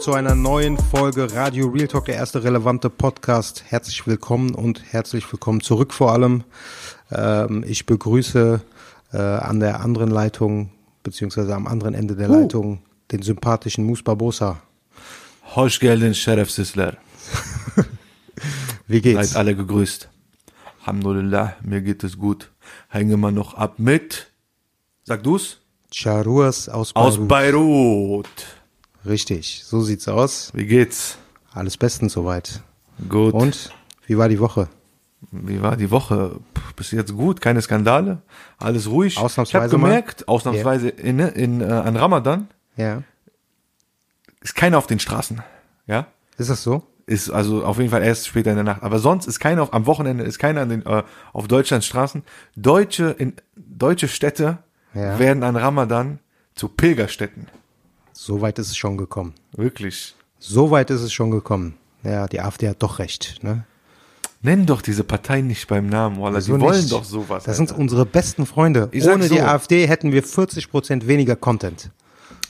Willkommen zu einer neuen Folge Radio Real Talk, der erste relevante Podcast. Herzlich willkommen und herzlich willkommen zurück vor allem. Ähm, ich begrüße äh, an der anderen Leitung, beziehungsweise am anderen Ende der Uh. Leitung, den sympathischen Mus Barbosa. Hoş geldin Şeref Sizler. Wie geht's? Seid alle gegrüßt. Alhamdulillah, mir geht es gut. Hängen wir noch ab mit, sag du's? Charuas aus Beirut. Aus Beirut. Richtig, so sieht's aus. Wie geht's? Alles bestens soweit. Gut. Und wie war die Woche? Wie war die Woche? Puh, bis jetzt gut, keine Skandale, alles ruhig. Ausnahmsweise Ich habe mal? gemerkt, ausnahmsweise in, in, äh, an Ramadan Ja, ist keiner auf den Straßen. Ja? ist das so? Ist also auf jeden Fall erst später in der Nacht. Aber sonst ist keiner auf, am Wochenende ist keiner an den, äh, auf Deutschlands Straßen. Deutsche, in, deutsche Städte Ja. werden an Ramadan zu Pilgerstätten. So weit ist es schon gekommen. Wirklich. So weit ist es schon gekommen. Ja, die AfD hat doch recht, ne? Nenn doch diese Partei nicht beim Namen, Wallah. So Die wollen nicht. doch sowas. Das sind Alter. unsere besten Freunde. Ich Ohne so. die AfD hätten wir 40% weniger Content.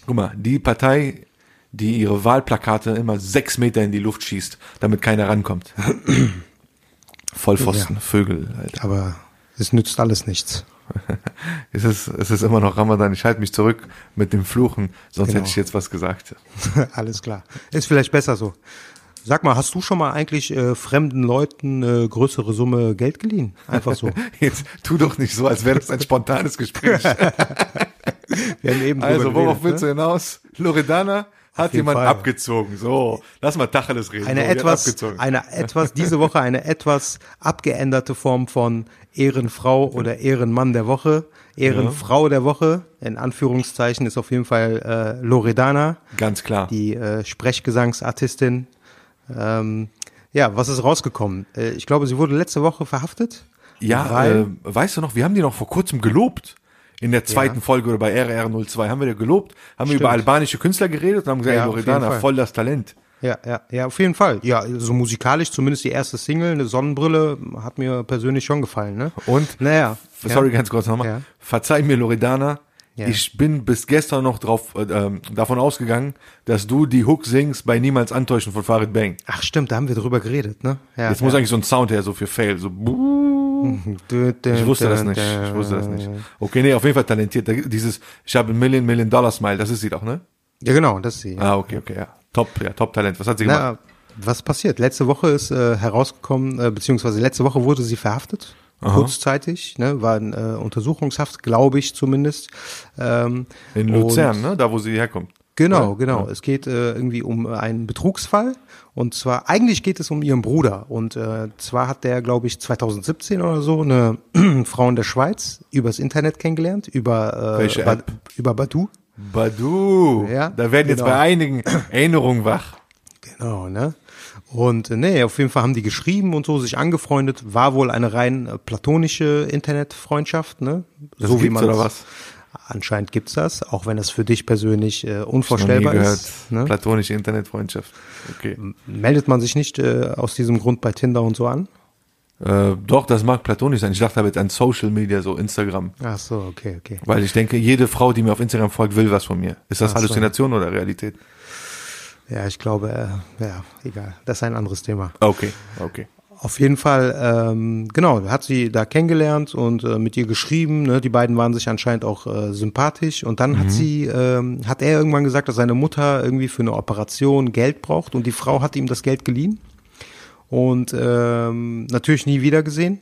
Guck mal, die Partei, die ihre Wahlplakate immer sechs Meter in die Luft schießt, damit keiner rankommt. Vollpfosten, Vögel, Alter. Aber es nützt alles nichts. Es ist, es ist immer noch Ramadan. Ich halte mich zurück mit dem Fluchen, sonst Genau. hätte ich jetzt was gesagt. alles klar. Ist vielleicht besser so. Sag mal, hast du schon mal eigentlich äh, fremden Leuten äh, größere Summe Geld geliehen? Einfach so. Jetzt tu doch nicht so, als wäre das ein spontanes Gespräch. Wir haben eben Also, worauf willst du ne? hinaus? Loredana hat jemand Fall. abgezogen. So, lass mal Tacheles reden. Eine so, etwas, eine etwas, diese Woche eine etwas abgeänderte Form von Ehrenfrau oder Ehrenmann der Woche. Ehrenfrau der Woche, in Anführungszeichen, ist auf jeden Fall äh, Loredana. Ganz klar. die äh, Sprechgesangsartistin. Ähm, ja, was ist rausgekommen? Äh, ich glaube, sie wurde letzte Woche verhaftet. Ja, äh, weißt du noch, wir haben die noch vor kurzem gelobt. In der zweiten Ja. Folge oder bei RR02 haben wir die gelobt, haben wir Stimmt. über albanische Künstler geredet und haben gesagt, Ja, Loredana, voll das Talent. ja, ja, ja, auf jeden Fall. Ja, so musikalisch zumindest die erste Single, eine Sonnenbrille, hat mir persönlich schon gefallen. Ne? Und, Naja. sorry, ja. ganz kurz nochmal, Ja. verzeih mir, Loredana, Ja. ich bin bis gestern noch drauf, äh, ähm, davon ausgegangen, dass du die Hook singst bei Niemals Antäuschen von Farid Bang. Ach stimmt, da haben wir drüber geredet, ne? Ja, Jetzt ja. muss eigentlich so ein Sound her, so für Fail, so buh. Ich wusste das nicht. Ich wusste das nicht. Okay, nee, auf jeden Fall talentiert. Dieses, ich habe ein Million, Million Dollar Smile, das ist sie doch, ne? Ja, genau, das ist sie. Ja. Ah, okay, okay, ja. Top, ja, Top Talent. Was hat sie gemacht? Na, was passiert? Letzte Woche ist äh, herausgekommen, äh, beziehungsweise letzte Woche wurde sie verhaftet, kurzzeitig, ne, war in äh, Untersuchungshaft, glaube ich zumindest. Ähm, In Luzern, ne? Da, wo sie herkommt. Genau, genau. Es geht äh, irgendwie um einen Betrugsfall und zwar eigentlich geht es um ihren Bruder und äh, zwar hat der, glaube ich, 2017 oder so eine Frau in der Schweiz übers Internet kennengelernt, über äh, Ba- über Badu. Badu. Ja, Da werden jetzt genau. bei einigen Erinnerungen wach. Genau, ne? Und äh, nee, auf jeden Fall haben die geschrieben und so, sich angefreundet. War wohl eine rein äh, platonische Internetfreundschaft, ne? Das so wie man oder was? Anscheinend gibt's das, auch wenn das für dich persönlich äh, unvorstellbar ist. Ne? Platonische Internetfreundschaft. Okay. Meldet man sich nicht äh, aus diesem Grund bei Tinder und so an? Äh, doch, das mag platonisch sein. Ich dachte aber jetzt an Social Media, so Instagram. Ach so, okay, okay. Weil ich denke, jede Frau, die mir auf Instagram folgt, will was von mir. Ist das Ach so. Halluzination oder Realität? Ja, ich glaube, äh, ja, egal. Das ist ein anderes Thema. Okay, okay. Auf jeden Fall, ähm, genau, hat sie da kennengelernt und äh, mit ihr geschrieben. Ne? Die beiden waren sich anscheinend auch äh, sympathisch. Und dann hat sie, ähm, hat er irgendwann gesagt, dass seine Mutter irgendwie für eine Operation Geld braucht und die Frau hat ihm das Geld geliehen und ähm, natürlich nie wieder gesehen.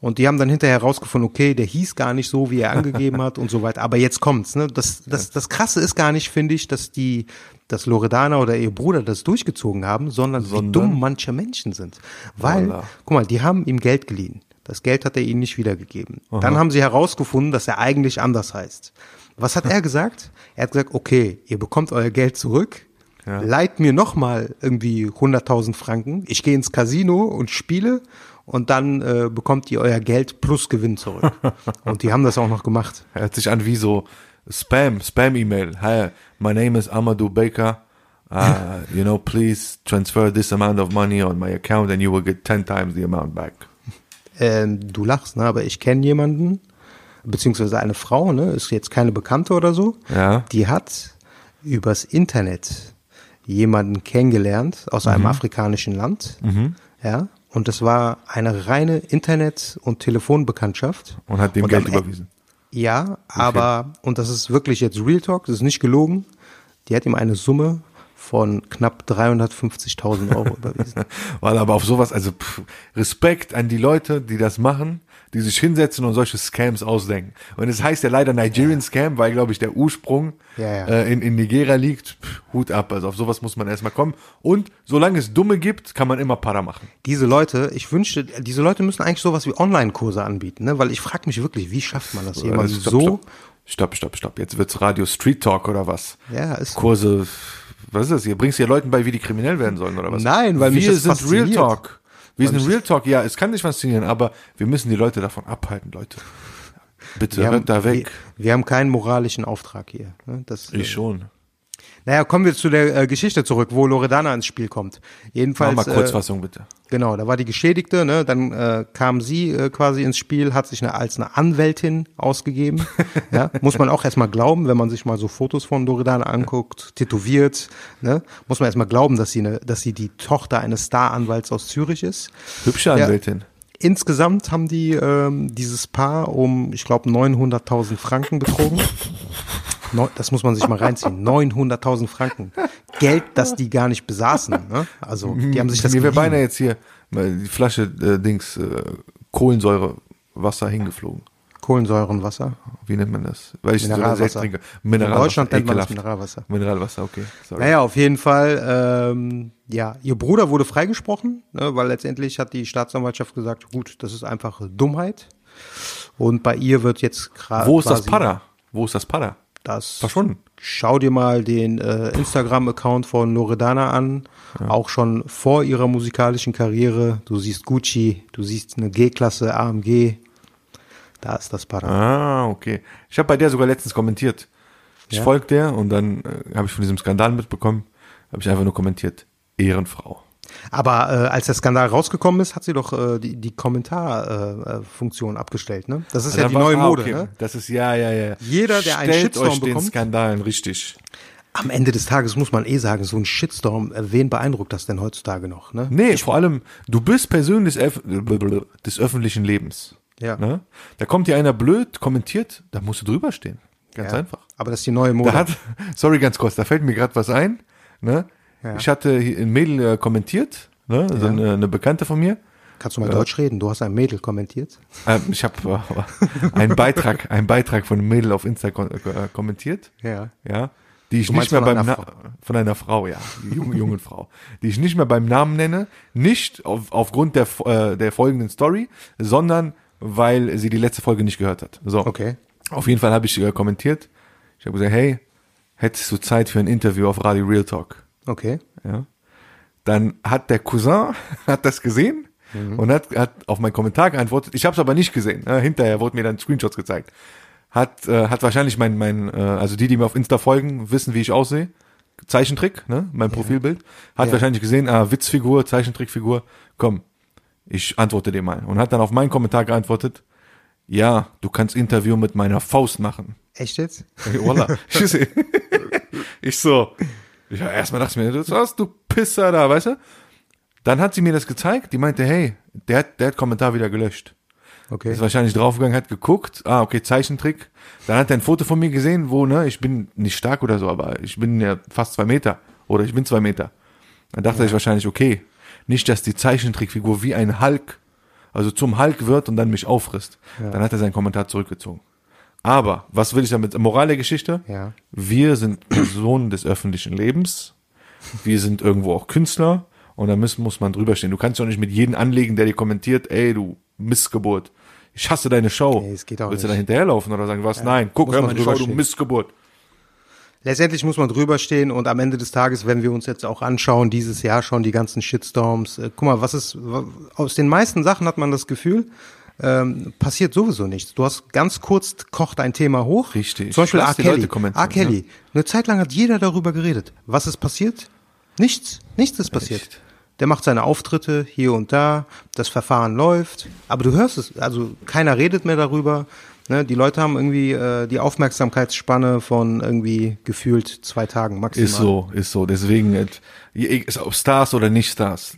Und die haben dann hinterher herausgefunden, okay, der hieß gar nicht so, wie er angegeben hat und so weiter. Aber jetzt kommt's, ne? Das, das, das Krasse ist gar nicht, finde ich, dass die, dass Loredana oder ihr Bruder das durchgezogen haben, sondern, wie Sondern? dumm manche Menschen sind. Weil, Voila. guck mal, die haben ihm Geld geliehen. Das Geld hat er ihnen nicht wiedergegeben. Aha. Dann haben sie herausgefunden, dass er eigentlich anders heißt. Was hat er gesagt? Er hat gesagt, okay, ihr bekommt euer Geld zurück, ja. leiht mir nochmal irgendwie 100.000 Franken, ich gehe ins Casino und spiele und dann äh, bekommt ihr euer Geld plus Gewinn zurück. und die haben das auch noch gemacht. Hört sich an wie so Spam, Spam-E-Mail. Hi, my name is Amadou Baker. Uh, you know, please transfer this amount of money on my account and you will get 10 times the amount back. Ähm, du lachst, ne? aber ich kenne jemanden, beziehungsweise eine Frau, ne, ist jetzt keine Bekannte oder so, ja. die hat übers Internet jemanden kennengelernt aus einem mhm. afrikanischen Land, mhm. ja, und es war eine reine Internet- und Telefonbekanntschaft. Und hat dem und Geld überwiesen. Ja, okay. aber, und das ist wirklich jetzt Real Talk, das ist nicht gelogen, die hat ihm eine Summe von knapp 350.000 Euro überwiesen. Weil aber auf sowas, also pff, Respekt an die Leute, die das machen, die sich hinsetzen und solche Scams ausdenken. Und es heißt ja leider Nigerian ja. Scam, weil, glaube ich, der Ursprung ja, ja. Äh, in, in Nigeria liegt. Pff, Hut ab, also auf sowas muss man erstmal kommen. Und solange es Dumme gibt, kann man immer Para machen. Diese Leute, ich wünschte, diese Leute müssen eigentlich sowas wie Online-Kurse anbieten, ne? weil ich frage mich wirklich, wie schafft man das, jemand stopp, so... Stopp, stopp, stopp. Jetzt wird's Radio Street Talk oder was? Ja, ist Kurse was ist das? Ihr bringst ja Leuten bei, wie die kriminell werden sollen, oder was? Nein, weil wir sind Real Talk. Wir sind Real Talk, ja, es kann nicht faszinieren, aber wir müssen die Leute davon abhalten, Leute. Bitte, hört da weg. Wir, wir, haben keinen moralischen Auftrag hier. Ne? Das, ich äh, schon. Naja, kommen wir zu der äh, Geschichte zurück, wo Loredana ins Spiel kommt. Jedenfalls. Mach mal Kurzfassung, äh, bitte. Genau, da war die Geschädigte, ne? Dann äh, kam sie äh, quasi ins Spiel, hat sich eine, als eine Anwältin ausgegeben. ja, muss man auch erstmal glauben, wenn man sich mal so Fotos von Loredana anguckt, tätowiert, ne? Muss man erstmal glauben, dass sie eine, dass sie die Tochter eines Staranwalts aus Zürich ist. Hübsche Anwältin. Ja, insgesamt haben die ähm, dieses Paar um, ich glaube, 900.000 Franken betrogen das muss man sich mal reinziehen. 900.000 Franken. Geld, das die gar nicht besaßen. Ne? Also, die haben sich das Mir wäre beinahe jetzt hier die Flasche äh, Dings äh, Kohlensäure Wasser hingeflogen. Kohlensäurenwasser? Wie nennt man das? Weil ich Mineralwasser. so trinke. Mineralwasser. In Deutschland nennt man das Mineralwasser. Mineralwasser, okay. Sorry. Naja, auf jeden Fall, ähm, ja, ihr Bruder wurde freigesprochen, ne, weil letztendlich hat die Staatsanwaltschaft gesagt, gut, das ist einfach Dummheit. Und bei ihr wird jetzt gerade. Wo ist das Para? Wo ist das Para? Das Verschwunden. Schau dir mal den äh, Instagram-Account von Loredana an. Ja. Auch schon vor ihrer musikalischen Karriere. Du siehst Gucci, du siehst eine G-Klasse, AMG. Da ist das Para. Ah, okay. Ich habe bei der sogar letztens kommentiert. Ich ja? folge der und dann äh, habe ich von diesem Skandal mitbekommen, habe ich einfach nur kommentiert. Ehrenfrau. Aber äh, als der Skandal rausgekommen ist, hat sie doch äh, die, die Kommentarfunktion äh, abgestellt, ne? Das ist also ja die neue Mode, okay. ne? Das ist ja, ja, ja. Jeder, der einen Shitstorm euch bekommt, den Skandalen richtig. Am Ende des Tages muss man eh sagen, so ein Shitstorm, äh, wen beeindruckt das denn heutzutage noch, ne? Nee, ich vor allem, du bist Person des, des öffentlichen Lebens. Ja. Ne? Da kommt dir einer blöd, kommentiert, da musst du drüber stehen. Ganz ja, einfach. Aber das ist die neue Mode. Da hat, sorry, ganz kurz, da fällt mir gerade was ein. Ne? Ja. Ich hatte ein Mädel äh, kommentiert, ne? also ja. eine, eine, Bekannte von mir. Kannst du mal äh, Deutsch reden? Du hast ein Mädel kommentiert. Ähm, ich habe äh, einen Beitrag, einen Beitrag von einem Mädel auf Insta äh, kommentiert. Ja. Ja. Die ich nicht mehr beim einer von einer Frau, ja, jungen, jungen Frau, die ich nicht mehr beim Namen nenne, nicht auf, aufgrund der äh, der folgenden Story, sondern weil sie die letzte Folge nicht gehört hat. So. Okay. Auf jeden Fall habe ich äh, kommentiert. Ich habe gesagt, hey, hättest du Zeit für ein Interview auf Radio Real Talk? Okay. Ja. Dann hat der Cousin hat das gesehen mhm. und hat, hat auf meinen Kommentar geantwortet. Ich habe es aber nicht gesehen. Ne? Hinterher wurde mir dann Screenshots gezeigt. Hat äh, hat wahrscheinlich mein mein äh, also die die mir auf Insta folgen wissen wie ich aussehe. Zeichentrick, ne, mein ja. Profilbild. Hat ja. wahrscheinlich gesehen, ah, Witzfigur, Zeichentrickfigur. Komm, ich antworte dir mal. Und hat dann auf meinen Kommentar geantwortet, ja, du kannst Interview mit meiner Faust machen. Echt jetzt? Voila. ich so, ja, erstmal dachte ich mir, das was, du Pisser da, weißt du? Dann hat sie mir das gezeigt, die meinte, hey, der hat, der hat Kommentar wieder gelöscht. Okay. Ist wahrscheinlich draufgegangen, hat geguckt, ah, okay, Zeichentrick. Dann hat er ein Foto von mir gesehen, wo, ne, ich bin nicht stark oder so, aber ich bin ja fast zwei Meter. Oder ich bin zwei Meter. Dann dachte ja. ich wahrscheinlich, okay, nicht, dass die Zeichentrickfigur wie ein Hulk, also zum Hulk wird und dann mich auffrisst. Ja. Dann hat er seinen Kommentar zurückgezogen. Aber, was will ich damit? Moral der Geschichte? Ja. Wir sind Personen des öffentlichen Lebens. Wir sind irgendwo auch Künstler. Und da muss, muss man drüber stehen. Du kannst ja auch nicht mit jedem anlegen, der dir kommentiert, ey, du Missgeburt. Ich hasse deine Show. Nee, es geht auch Willst du nicht. da hinterherlaufen oder sagen, was? Nein, guck, muss hör Show, drüber du stehen. Missgeburt. Letztendlich muss man drüber stehen und am Ende des Tages, wenn wir uns jetzt auch anschauen, dieses Jahr schon die ganzen Shitstorms, äh, guck mal, was ist, aus den meisten Sachen hat man das Gefühl, ähm, passiert sowieso nichts. Du hast ganz kurz kocht ein Thema hoch. Richtig. Zum Beispiel die Kelly. R. Kelly. Eine Zeit lang hat jeder darüber geredet. Was ist passiert? Nichts. Nichts ist passiert. Echt? Der macht seine Auftritte hier und da, das Verfahren läuft, aber du hörst es, also keiner redet mehr darüber. Ne? Die Leute haben irgendwie äh, die Aufmerksamkeitsspanne von irgendwie gefühlt zwei Tagen maximal. Ist so, ist so. Deswegen, äh, ist ob Stars oder nicht Stars,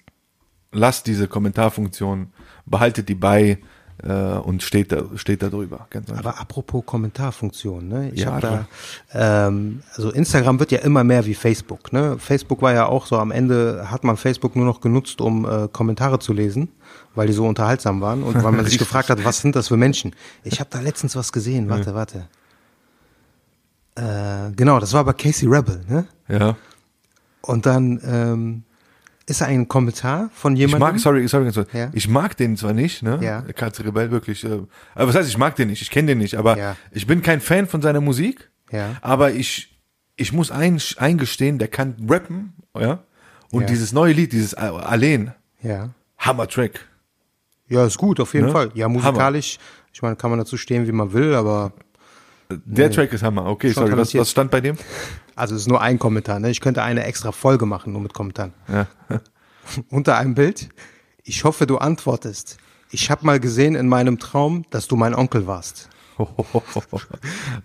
lasst diese Kommentarfunktion, behaltet die bei und steht da, steht da drüber. Aber apropos Kommentarfunktion, ne? Ich Ja, habe da, ähm, also Instagram wird ja immer mehr wie Facebook, ne? Facebook war ja auch so, am Ende hat man Facebook nur noch genutzt, um äh, Kommentare zu lesen, weil die so unterhaltsam waren und weil man sich gefragt hat, was sind das für Menschen? Ich habe da letztens was gesehen, warte, warte. Äh, genau, das war bei Casey Rebel, ne? ja. Und dann ähm, ist da ein Kommentar von Ich jemandem. mag, sorry, sorry, kurz. Ja. ich mag den zwar nicht, ne? Ja. Katze Rebell wirklich. Äh, aber was heißt, ich mag den nicht, ich kenne den nicht, aber Ja. ich bin kein Fan von seiner Musik. Ja. Aber ich, ich muss ein, eingestehen, der kann rappen, ja. Und Ja. dieses neue Lied, dieses Alleen, Ja. Hammer-Track. Ja, ist gut, auf jeden Ne? Fall. Ja, musikalisch, ich meine, kann man dazu stehen, wie man will, aber Der Track ist Hammer. Okay, Schon sorry, was, was stand bei dem? Also es ist nur ein Kommentar, ne? Ich könnte eine extra Folge machen, nur mit Kommentaren. Ja. Unter einem Bild. Ich hoffe, du antwortest. Ich habe mal gesehen in meinem Traum, dass du mein Onkel warst. Aber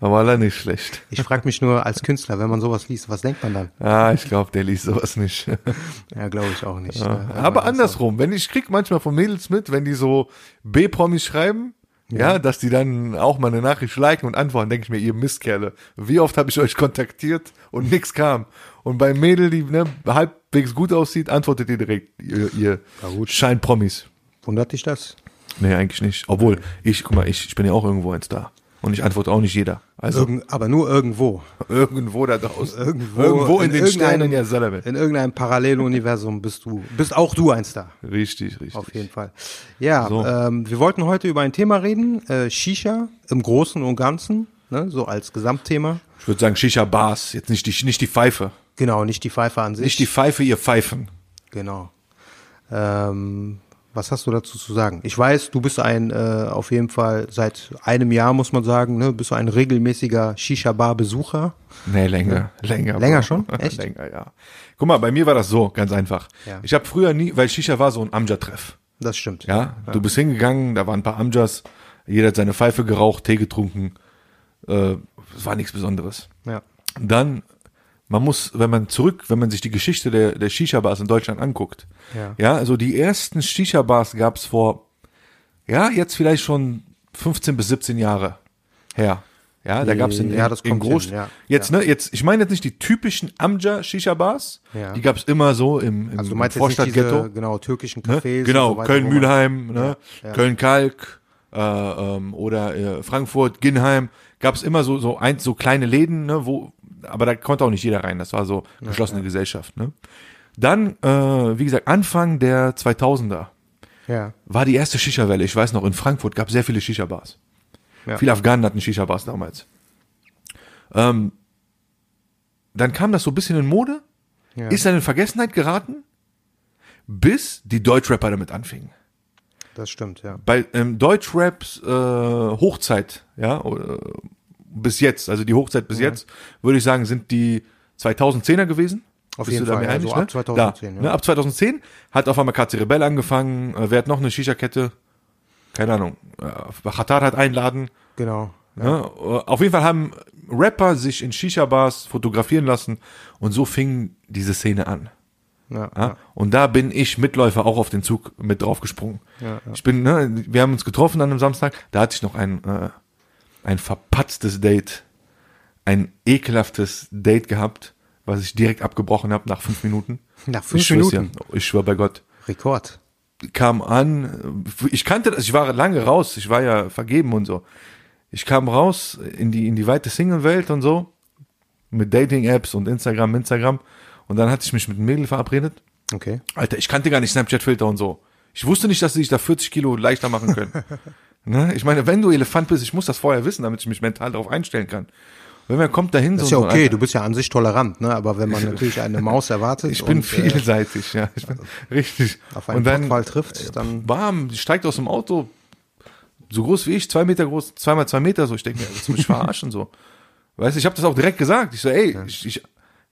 war nicht schlecht. Ich frage mich nur als Künstler, wenn man sowas liest, was denkt man dann? Ah, ich glaube, der liest sowas nicht. Ja, glaube ich auch nicht. ne? Aber andersrum, wenn ich krieg manchmal von Mädels mit, wenn die so B-Promis schreiben, ja. dass die dann auch mal eine Nachricht liken und antworten, denke ich mir, ihr Mistkerle, wie oft habe ich euch kontaktiert und nix kam. Und bei Mädel, die ne, halbwegs gut aussieht, antwortet ihr direkt, ihr, ihr gut. Schein-Promis. Wundert dich das? Nee, eigentlich nicht. Obwohl, ich, guck mal, ich, ich bin ja auch irgendwo ein Star. Und ich antworte auch nicht jeder. Also Irgend, aber nur irgendwo. irgendwo da draußen. Irgendwo, irgendwo in, den irgendeinem- Sternen ja selber. In irgendeinem Paralleluniversum bist du, bist auch du ein Star. Richtig, richtig. Auf jeden Fall. Ja, So. ähm, wir wollten heute über ein Thema reden, äh, Shisha im Großen und Ganzen, ne, so als Gesamtthema. Ich würde sagen Shisha-Bars, jetzt nicht die, nicht die Pfeife. Genau, nicht die Pfeife an sich. Nicht die Pfeife, ihr Pfeifen. Genau. Ähm, was hast du dazu zu sagen? Ich weiß, du bist ein, äh, auf jeden Fall seit einem Jahr, muss man sagen, ne, bist du ein regelmäßiger Shisha-Bar-Besucher. Nee, länger, länger. Länger Bro. schon? Echt? länger, ja. Guck mal, bei mir war das so, ganz einfach. Ja. Ich habe früher nie, weil Shisha war so ein Amjad-Treff. Das stimmt. Ja? du bist hingegangen, da waren ein paar Amjas, jeder hat seine Pfeife geraucht, Tee getrunken. Äh, es war nichts Besonderes. Ja. dann, man muss, wenn man zurück, wenn man sich die Geschichte der, der Shisha-Bars in Deutschland anguckt, Ja. ja, also die ersten Shisha-Bars gab's vor, ja, jetzt vielleicht schon 15 bis 17 Jahre her. Ja, da gab's in, Ja, das in kommt Groß, ja. jetzt, Ja. ne, jetzt, ich meine jetzt nicht die typischen Amja Shisha-Bars, Ja. die gab's immer so im, im, Also du im meinst jetzt nicht Vorstadtghetto. genau, türkischen Ne? Cafés. Genau, und so Köln-Mühlheim, ne? Köln-Kalk äh, ähm, oder äh, Frankfurt, Ginheim, gab es immer so so ein, so kleine Läden, ne, wo, aber da konnte auch nicht jeder rein. Das war so geschlossene Gesellschaft. Ne? Dann, äh, wie gesagt, Anfang der 2000er Ja. war die erste Shisha-Welle. Ich weiß noch, in Frankfurt gab es sehr viele Shisha-Bars. Ja. Viele Afghanen hatten Shisha-Bars damals. Ähm, dann kam das so ein bisschen in Mode, Ja. ist dann in Vergessenheit geraten, bis die Deutschrapper damit anfingen Das stimmt, ja. bei ähm, Deutschraps äh, Hochzeit, ja, oder, bis jetzt, also die Hochzeit bis jetzt, würde ich sagen, sind die 2010er gewesen. Auf Bist jeden Fall, also einig, ab ne? 2010, Da, ja. ne, ab 2010 hat auf einmal KC Rebell angefangen, äh, wer hat noch eine Shisha-Kette? Keine Ahnung. Äh, hat einladen. Genau. Ne? Äh, Auf jeden Fall haben Rapper sich in Shisha-Bars fotografieren lassen und so fing diese Szene an. Ja, Ja? Und da bin ich Mitläufer auch auf den Zug mit draufgesprungen. Ja, ja. Ich bin, ne, wir haben uns getroffen an einem Samstag, da hatte ich noch ein, äh, ein verpatztes Date, ein ekelhaftes Date gehabt, was ich direkt abgebrochen habe nach fünf Minuten. Nach fünf ich Minuten? Dir, ich schwör bei Gott. Rekord. Kam an, ich kannte das, ich war lange raus, ich war ja vergeben und so. Ich kam raus in die, in die weite Single-Welt und so, mit Dating-Apps und Instagram, Instagram. Und dann hatte ich mich mit einem Mädel verabredet. Okay. Alter, ich kannte gar nicht Snapchat-Filter und so. Ich wusste nicht, dass sie sich da 40 Kilo leichter machen können. ne? Ich meine, wenn du Elefant bist, ich muss das vorher wissen, damit ich mich mental darauf einstellen kann. Wenn man kommt dahin, Das ist so, ja so, okay, du bist ja an sich tolerant, ne? Aber wenn man natürlich eine Maus erwartet ich bin und, äh, vielseitig, ja. Ich bin, richtig. auf einen Und dann Pottwal trifft, dann bam, die steigt aus dem Auto, so groß wie ich, zwei Meter groß, zweimal zwei Meter, so. Ich denke mir, willst du mich verarschen, so. Weißt du, ich habe das auch direkt gesagt. Ich so, ey, ich, ich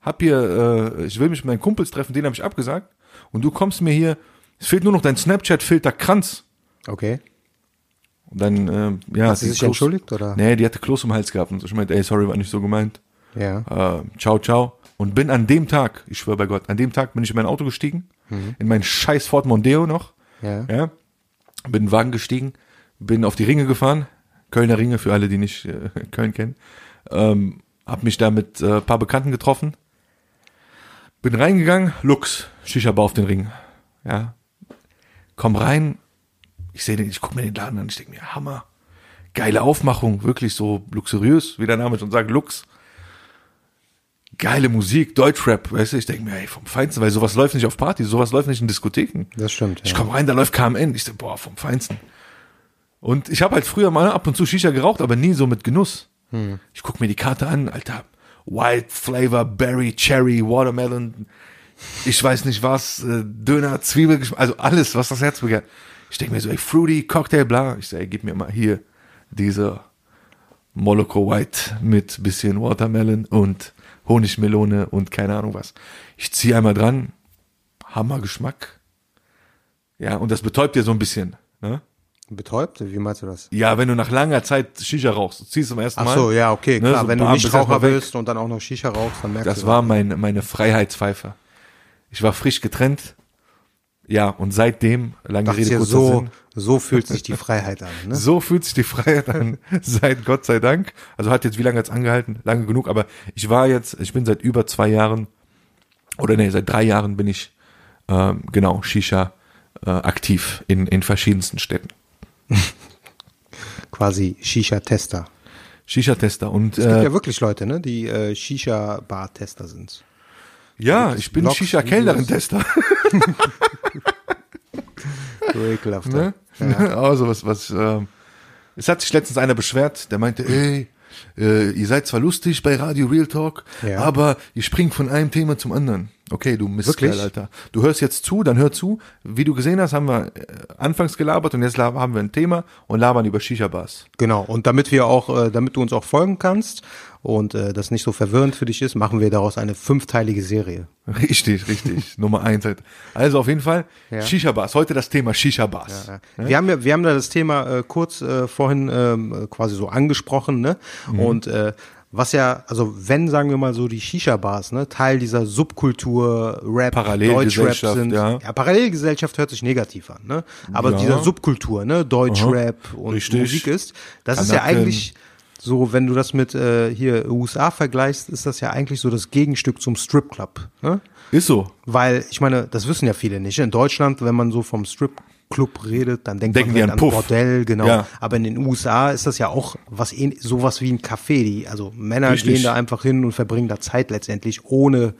hab hier, äh, ich will mich mit meinen Kumpels treffen, den habe ich abgesagt. Und du kommst mir hier, es fehlt nur noch dein Snapchat-Filter Kranz. okay. Und dann, äh, ja. Hat sie sich Kloß- entschuldigt oder? Nee, die hatte Kloß im Hals gehabt und so. Ich meinte, ey, sorry, war nicht so gemeint. Ja. Äh, ciao, ciao. Und bin an dem Tag, ich schwöre bei Gott, an dem Tag bin ich in mein Auto gestiegen, in mein scheiß Ford Mondeo noch. Ja. Ja. Bin in den Wagen gestiegen, bin auf die Ringe gefahren, Kölner Ringe für alle, die nicht äh, Köln kennen. Ähm, hab mich da mit äh, paar Bekannten getroffen. Bin reingegangen, Lux, Shisha-Bar auf den Ring. Ja. Komm rein, ich sehe den, ich guck mir den Laden an, ich denke mir, Hammer. Geile Aufmachung, wirklich so luxuriös, wie der Name schon sagt, Lux. Geile Musik, Deutschrap, weißt du, ich denke mir, ey, vom Feinsten, weil sowas läuft nicht auf Partys, sowas läuft nicht in Diskotheken. Das stimmt. Ich Ja. komme rein, da läuft KMN. Ich so, boah, vom Feinsten. Und ich habe halt früher mal ab und zu Shisha geraucht, aber nie so mit Genuss. Ich guck mir die Karte an, Alter. White Flavor, Berry, Cherry, Watermelon, ich weiß nicht was, äh, Döner, Zwiebel, also alles, was das Herz begehrt. Ich denke mir so, ey, Fruity, Cocktail, bla. Ich ey, gib mir mal hier diese Moloko White mit bisschen Watermelon und Honigmelone und keine Ahnung was. Ich ziehe einmal dran, Hammergeschmack. Ja, und das betäubt dir so ein bisschen. Ne? Betäubt? Wie meinst du das? Ja, wenn du nach langer Zeit Shisha rauchst, du ziehst zum ersten Ach Mal. so, ja, okay, Ne, klar. so Wenn du nicht Raucher bist und dann auch noch Shisha rauchst, dann merkst Das du war meine, meine Freiheitspfeife. Ich war frisch getrennt. Ja, und seitdem, lange Rede, dir, kurzer so, Sinn, so fühlt sich die Freiheit an. Ne? so fühlt sich die Freiheit an, seit Gott sei Dank. Also hat jetzt, wie lange hat's angehalten? Lange genug, aber ich war jetzt, ich bin seit über zwei Jahren, oder nee, seit drei Jahren bin ich, ähm, genau, Shisha äh, aktiv in, in verschiedensten Städten. Quasi Shisha-Tester. Shisha-Tester und Es gibt äh, ja wirklich Leute, ne, die äh, Shisha-Bar-Tester sind. Ja, ich bin Shisha-Kellnerin-Tester. So ekelhaft. Ne? Also was, was, ähm, es hat sich letztens einer beschwert, der meinte, ey, äh, ihr seid zwar lustig bei Radio Real Talk, Ja. aber ihr springt von einem Thema zum anderen. Okay, du Mistkerl? Alter. Du hörst jetzt zu, dann hör zu. Wie du gesehen hast, haben wir äh, anfangs gelabert und jetzt haben wir ein Thema und labern über Shisha-Bars. Genau. Und damit wir auch, äh, damit du uns auch folgen kannst und äh, das nicht so verwirrend für dich ist, machen wir daraus eine fünfteilige Serie. Richtig, richtig. Nummer eins. halt. Also auf jeden Fall, Ja. Shisha-Bars. Heute das Thema Shisha-Bars. Wir haben ja, wir haben da das Thema äh, kurz äh, vorhin ähm, äh, quasi so angesprochen, ne? Mhm. Und äh, was ja, also wenn, sagen wir mal so, die Shisha-Bars, ne, Teil dieser Subkultur, Rap, Deutschrap sind. ja. Parallelgesellschaft hört sich negativ an, ne? Aber Ja. dieser Subkultur, ne, Deutschrap und Richtig. Musik ist, das ist ja Kanaken. eigentlich so, wenn du das mit äh, hier USA vergleichst, ist das ja eigentlich so das Gegenstück zum Stripclub, ne? Ist so. Weil, ich meine, das wissen ja viele nicht. In Deutschland, wenn man so vom Stripclub redet, dann denkt Denken man direkt an Puff. Bordell, genau. Ja. Aber in den USA ist das ja auch was sowas wie ein Café. Die, also Männer Richtig. gehen da einfach hin und verbringen da Zeit letztendlich ohne,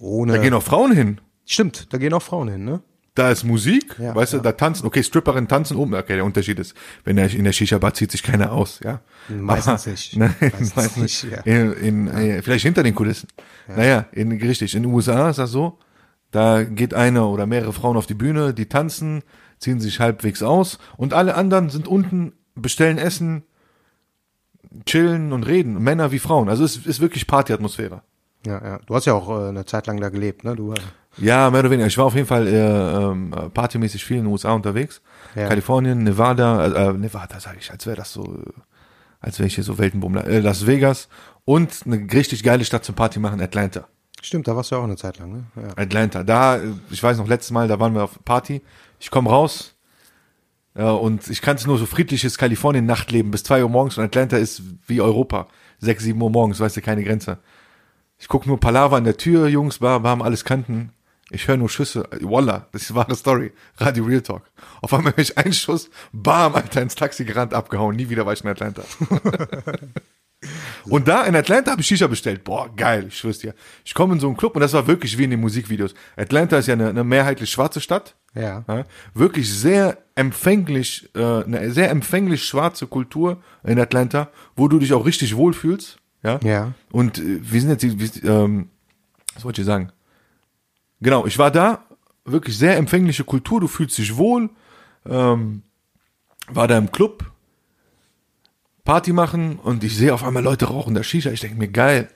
ohne. Da gehen auch Frauen hin. Stimmt, da gehen auch Frauen hin, ne? Da ist Musik, Ja, weißt du, da tanzen, okay, Stripperinnen tanzen oben, okay, der Unterschied ist, wenn er in der Shisha-Bar zieht sich keiner aus, ja. Meistens Aber- nicht. Nein, Meistens meistens nicht, nicht. ja. In, in, äh, vielleicht hinter den Kulissen. Naja, in, richtig, in den USA ist das so, da geht eine oder mehrere Frauen auf die Bühne, die tanzen, ziehen sich halbwegs aus und alle anderen sind unten, bestellen Essen, chillen und reden, Männer wie Frauen. Also es ist wirklich Partyatmosphäre. Ja, ja. Du hast ja auch äh, eine Zeit lang da gelebt, ne? Du, äh, Ja, mehr oder weniger. Ich war auf jeden Fall äh, ähm, partymäßig viel in den USA unterwegs. Ja. Kalifornien, Nevada, äh, äh, Nevada sage ich, als wäre das so, äh, als wäre ich hier so Weltenbummler. Äh, Las Vegas und eine richtig geile Stadt zum Party machen, Atlanta. stimmt, da warst du ja auch eine Zeit lang, ne? Ja. Atlanta. Da, äh, ich weiß noch, letztes Mal, da waren wir auf Party. Ich komme raus ja, und ich kannte nur so friedliches Kalifornien-Nachtleben bis zwei Uhr morgens und Atlanta ist wie Europa. Sechs, sieben Uhr morgens, weißt du, keine Grenze. Ich gucke nur Palaver an der Tür, Jungs, bar, haben alles Kanten. Ich höre nur Schüsse. Wallah, das ist wahre Story. Radio Real Talk. Auf einmal höre ich einen Schuss, bam, Alter, ins Taxi gerannt, abgehauen. Nie wieder war ich in Atlanta. Und da in Atlanta habe ich Shisha bestellt. Boah, geil, ich schwör's dir. Ich komme in so einen Club und das war wirklich wie in den Musikvideos. Atlanta ist ja eine, eine mehrheitlich schwarze Stadt. Ja. Ja, wirklich sehr empfänglich, äh, eine sehr empfänglich schwarze Kultur in Atlanta, wo du dich auch richtig wohlfühlst. Ja. Ja. Und äh, wir sind jetzt, wie, ähm, was wollte ich sagen? Genau, ich war da, wirklich sehr empfängliche Kultur, du fühlst dich wohl, ähm, war da im Club, Party machen und ich sehe auf einmal Leute rauchen da Shisha. Ich denke mir, geil.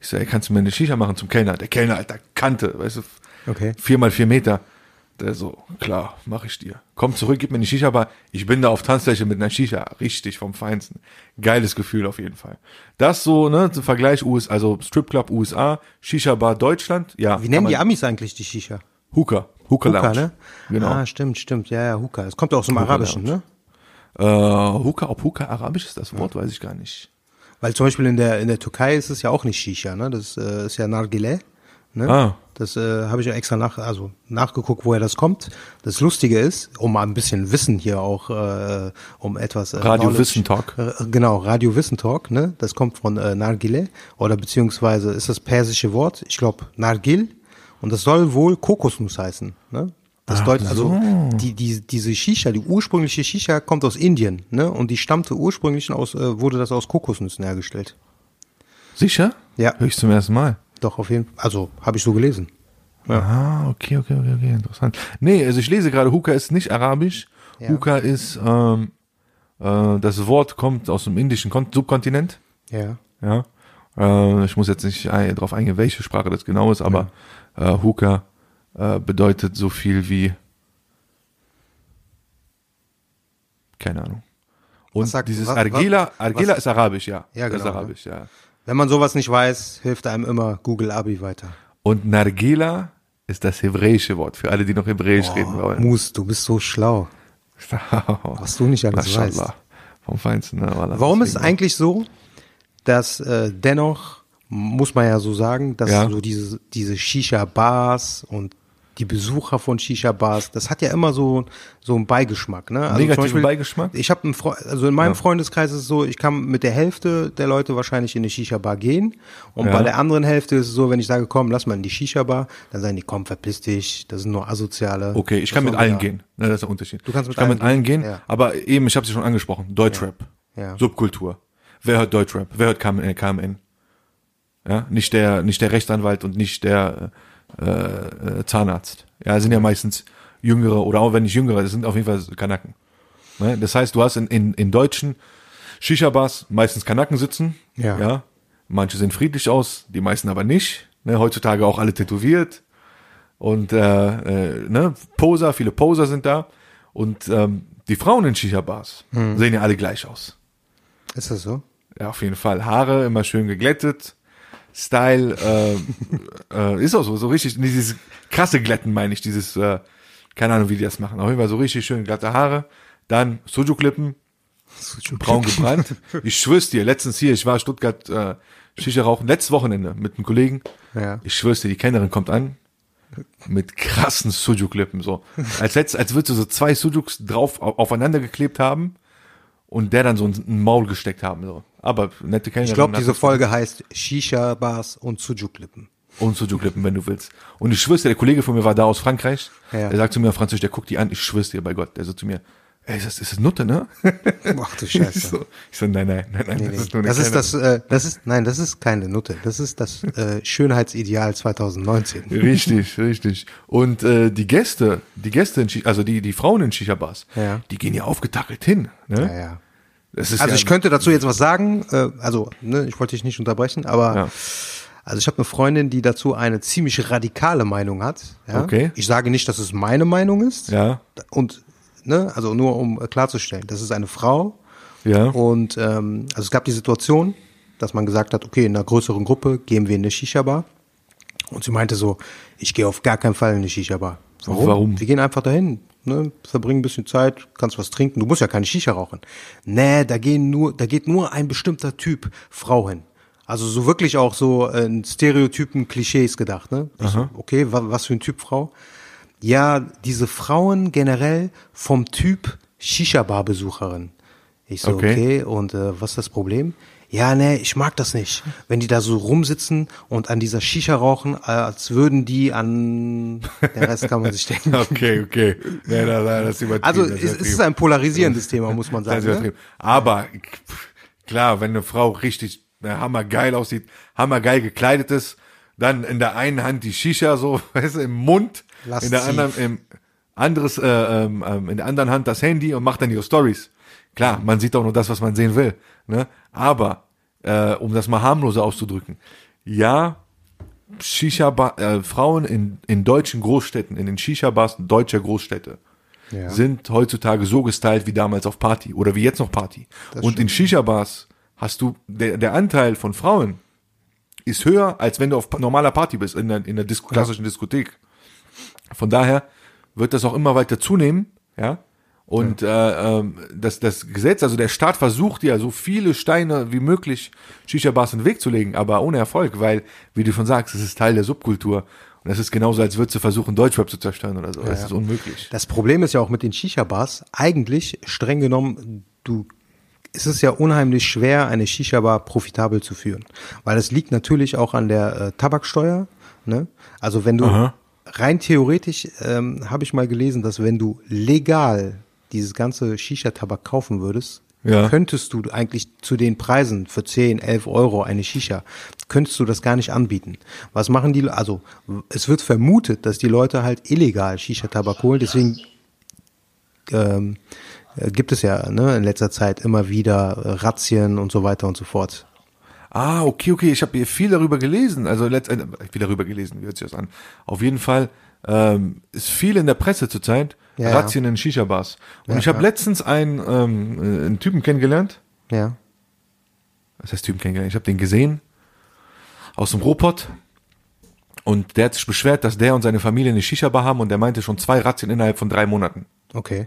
Ich sage, ey, kannst du mir eine Shisha machen zum Kellner? Der Kellner, Alter, kannte, weißt du, Okay. vier mal vier Meter. Der so, klar, mach ich dir. Komm zurück, gib mir eine Shisha, aber ich bin da auf Tanzfläche mit einer Shisha. Richtig vom Feinsten. Geiles Gefühl auf jeden Fall. Das so, ne, zum Vergleich US, also Stripclub USA, Shisha Bar Deutschland, ja. Wie nennen die Amis eigentlich die Shisha? Hookah. Hookah, Hookah, Lounge. ne? Genau. Ah, stimmt, stimmt. Ja, ja, Hookah. Es kommt auch aus dem Hookah Arabischen, Lounge. ne? Äh, Hookah, ob Hookah arabisch ist das Wort, weiß ich gar nicht. Weil zum Beispiel in der, in der Türkei ist es ja auch nicht Shisha, ne? Das äh, ist ja Nargile. Ne? Ah. Das äh, habe ich ja extra nach, also nachgeguckt, woher das kommt. Das Lustige ist, um mal ein bisschen Wissen hier auch, äh, um etwas äh, Radio Wissen Talk. Äh, genau, Radio Wissen Talk, ne? Das kommt von äh, Nargile oder beziehungsweise ist das persische Wort, ich glaube Nargil und das soll wohl Kokosnuss heißen, ne? Das Ach deutet, also so. die, die, diese Shisha, die ursprüngliche Shisha kommt aus Indien, ne? Und die stammte ursprünglich aus, äh, wurde das aus Kokosnüssen hergestellt. Sicher? Ja. Hör ich zum ersten Mal. Doch, auf jeden Fall. Also, habe ich so gelesen. Ah, okay, okay, okay, okay, interessant. Nee, also ich lese gerade, Hookah ist nicht arabisch. Ja. Hookah ist, ähm, äh, das Wort kommt aus dem indischen Kon Subkontinent. Ja. Ja. Äh, ich muss jetzt nicht ein, darauf eingehen, welche Sprache das genau ist, aber äh, Hookah äh, bedeutet so viel wie keine Ahnung. Und sagt- dieses was- Argila, was- Argila was- ist arabisch, ja. Ja, Das genau, Ist arabisch, ja. Wenn man sowas nicht weiß, hilft einem immer Google Abi weiter. Und Nargila ist das hebräische Wort für alle, die noch hebräisch reden wollen. Mus, du bist so schlau. Was du nicht alles weißt. Vom Feinsten. Ne? Wallah, Warum ist eigentlich so, dass äh, dennoch, muss man ja so sagen, dass Ja. so diese, diese Shisha-Bars und die Besucher von Shisha-Bars, das hat ja immer so, so einen Beigeschmack. Ne? Also Negativen Beispiel, Beigeschmack? Ich habe einen Fre also in meinem Freundeskreis ist es so, ich kann mit der Hälfte der Leute wahrscheinlich in eine Shisha-Bar gehen und Ja. bei der anderen Hälfte ist es so, wenn ich sage, komm, lass mal in die Shisha-Bar, dann sagen die, komm, verpiss dich, das sind nur Asoziale. Okay, ich kann mit allen gehen. Ne, das ist der Unterschied. Du kannst mit ich kann allen mit allen gehen? gehen, Ja. aber eben, ich habe sie schon angesprochen. Deutschrap. Ja. Subkultur. Wer hört Deutschrap? Wer hört KMN? KMN? Ja, nicht der, nicht der Rechtsanwalt und nicht der äh, äh, Zahnarzt. Ja, sind ja meistens jüngere oder auch wenn nicht jüngere, das sind auf jeden Fall Kanaken. Ne? Das heißt, du hast in, in, in deutschen Shisha-Bars meistens Kanaken sitzen. Ja. ja. Manche sehen friedlich aus, die meisten aber nicht. Ne? Heutzutage auch alle tätowiert. Und äh, äh, ne? Poser, viele Poser sind da. Und ähm, die Frauen in Shisha-Bars sehen ja alle gleich aus. Ist das so? Ja, auf jeden Fall. Haare immer schön geglättet. Style äh, äh, ist auch so, so richtig, dieses krasse Glätten meine ich, dieses, äh, keine Ahnung, wie die das machen. Auf jeden Fall so richtig schön glatte Haare. Dann Suju-Klippen, braun gebrannt. Ich schwör's dir, letztens hier, ich war in Stuttgart äh, Shisha rauchen, letztes Wochenende mit einem Kollegen. Ja. Ich schwör's dir, die Kellnerin kommt an mit krassen Sujuk-Klippen, so. Als, hättest- als würdest du so zwei Sujuks drauf au- aufeinander geklebt haben und der dann so ein, ein Maul gesteckt haben, so. Aber nette Kellnerin. Ich glaube, diese Folge heißt Shisha-Bars und Sujuk-Lippen. Und Sujuk-Klippen, wenn du willst. Und ich schwör's dir, der Kollege von mir war da aus Frankreich. Ja. Der sagt zu mir auf Französisch, der guckt die an, ich schwör's dir bei Gott. Der sagt zu mir, ey, ist das, ist das Nutte, ne? Ach du Ich Scheiße. so, ich so nein, nein, nein, nein, Nee, das nee. ist nur eine Das ist das, äh, das ist, nein, das ist keine Nutte. Das ist das äh, Schönheitsideal 2019. Richtig, richtig. Und äh, die Gäste, die Gäste, in Shisha, also die, die Frauen in Shisha-Bars, Ja. die gehen ja aufgetackelt hin. Ne? Ja, ja. Also ja, ich könnte dazu jetzt was sagen, äh, also ne, ich wollte dich nicht unterbrechen, aber Ja. also ich habe eine Freundin, die dazu eine ziemlich radikale Meinung hat. Ja? Okay. Ich sage nicht, dass es meine Meinung ist. Ja, Und ne, also nur um äh, klarzustellen, das ist eine Frau ja, und ähm, also es gab die Situation, dass man gesagt hat, okay, in einer größeren Gruppe gehen wir in eine Shisha-Bar. Und sie meinte so, ich gehe auf gar keinen Fall in eine Shisha-Bar. Warum? Wir gehen einfach dahin, ne, verbringen ein bisschen Zeit, kannst was trinken. Du musst ja keine Shisha rauchen. Nee, da gehen nur, da geht nur ein bestimmter Typ Frau hin. Also so wirklich auch so äh, in Stereotypen, Klischees gedacht, ne? So, okay, wa was für ein Typ Frau? Ja, diese Frauen generell vom Typ Shisha-Bar-Besucherin. Ich so, Okay. okay, und äh, was ist das Problem? Ja, nee, ich mag das nicht. Wenn die da so rumsitzen und an dieser Shisha rauchen, äh, als würden die an, der Rest kann man sich denken. Okay, okay. Nee, da, da, das ist. Also das es, es ist ein polarisierendes Thema, muss man ist sagen. Ne? Aber klar, wenn eine Frau richtig äh, hammergeil aussieht, hammergeil gekleidet ist, dann in der einen Hand die Shisha so, weißt du, im Mund, in der anderen im anderes äh, ähm, ähm, in der anderen Hand das Handy und macht dann ihre Stories. Klar, man sieht auch nur das, was man sehen will, ne? Aber äh, um das mal harmloser auszudrücken, ja, Shisha äh, Frauen in in deutschen Großstädten, in den Shisha Bars deutscher Großstädte Ja. sind heutzutage so gestylt wie damals auf Party oder wie jetzt noch Party. Und in Shisha-Bars hast du, der, der Anteil von Frauen ist höher, als wenn du auf normaler Party bist, in der, in der Disco, klassischen Diskothek. Von daher wird das auch immer weiter zunehmen, ja. Und äh, ähm, das, das Gesetz, also der Staat versucht ja so viele Steine wie möglich Shisha-Bars in den Weg zu legen, aber ohne Erfolg, weil, wie du schon sagst, es ist Teil der Subkultur. Und das ist genauso, als würdest du versuchen, Deutschrap zu zerstören oder so. Das ist unmöglich. Das Problem ist ja auch mit den Shisha-Bars, eigentlich streng genommen, du, es ist ja unheimlich schwer, eine Shisha-Bar profitabel zu führen. Weil es liegt natürlich auch an der äh, Tabaksteuer. Ne? Also wenn du, Aha. rein theoretisch ähm, habe ich mal gelesen, dass wenn du legal dieses ganze Shisha-Tabak kaufen würdest, Ja. könntest du eigentlich zu den Preisen für 10, 11 Euro eine Shisha, könntest du das gar nicht anbieten. Was machen die, also es wird vermutet, dass die Leute halt illegal Shisha-Tabak holen, deswegen ähm, äh, gibt es ja ne, in letzter Zeit immer wieder äh, Razzien und so weiter und so fort. Ah, okay, okay. Ich habe hier viel darüber gelesen. Also letztendlich viel darüber gelesen. Wie hört sich das an? Auf jeden Fall ähm, ist viel in der Presse zurzeit. Ja. Razzien in Shisha-Bars. Und Ja, ich habe ja. letztens einen, ähm, äh, einen Typen kennengelernt. Ja. Was heißt Typen kennengelernt? Ich habe den gesehen aus dem Ruhrpott. Und der hat sich beschwert, dass der und seine Familie eine Shisha-Bar haben und der meinte schon zwei Razzien innerhalb von drei Monaten. Okay.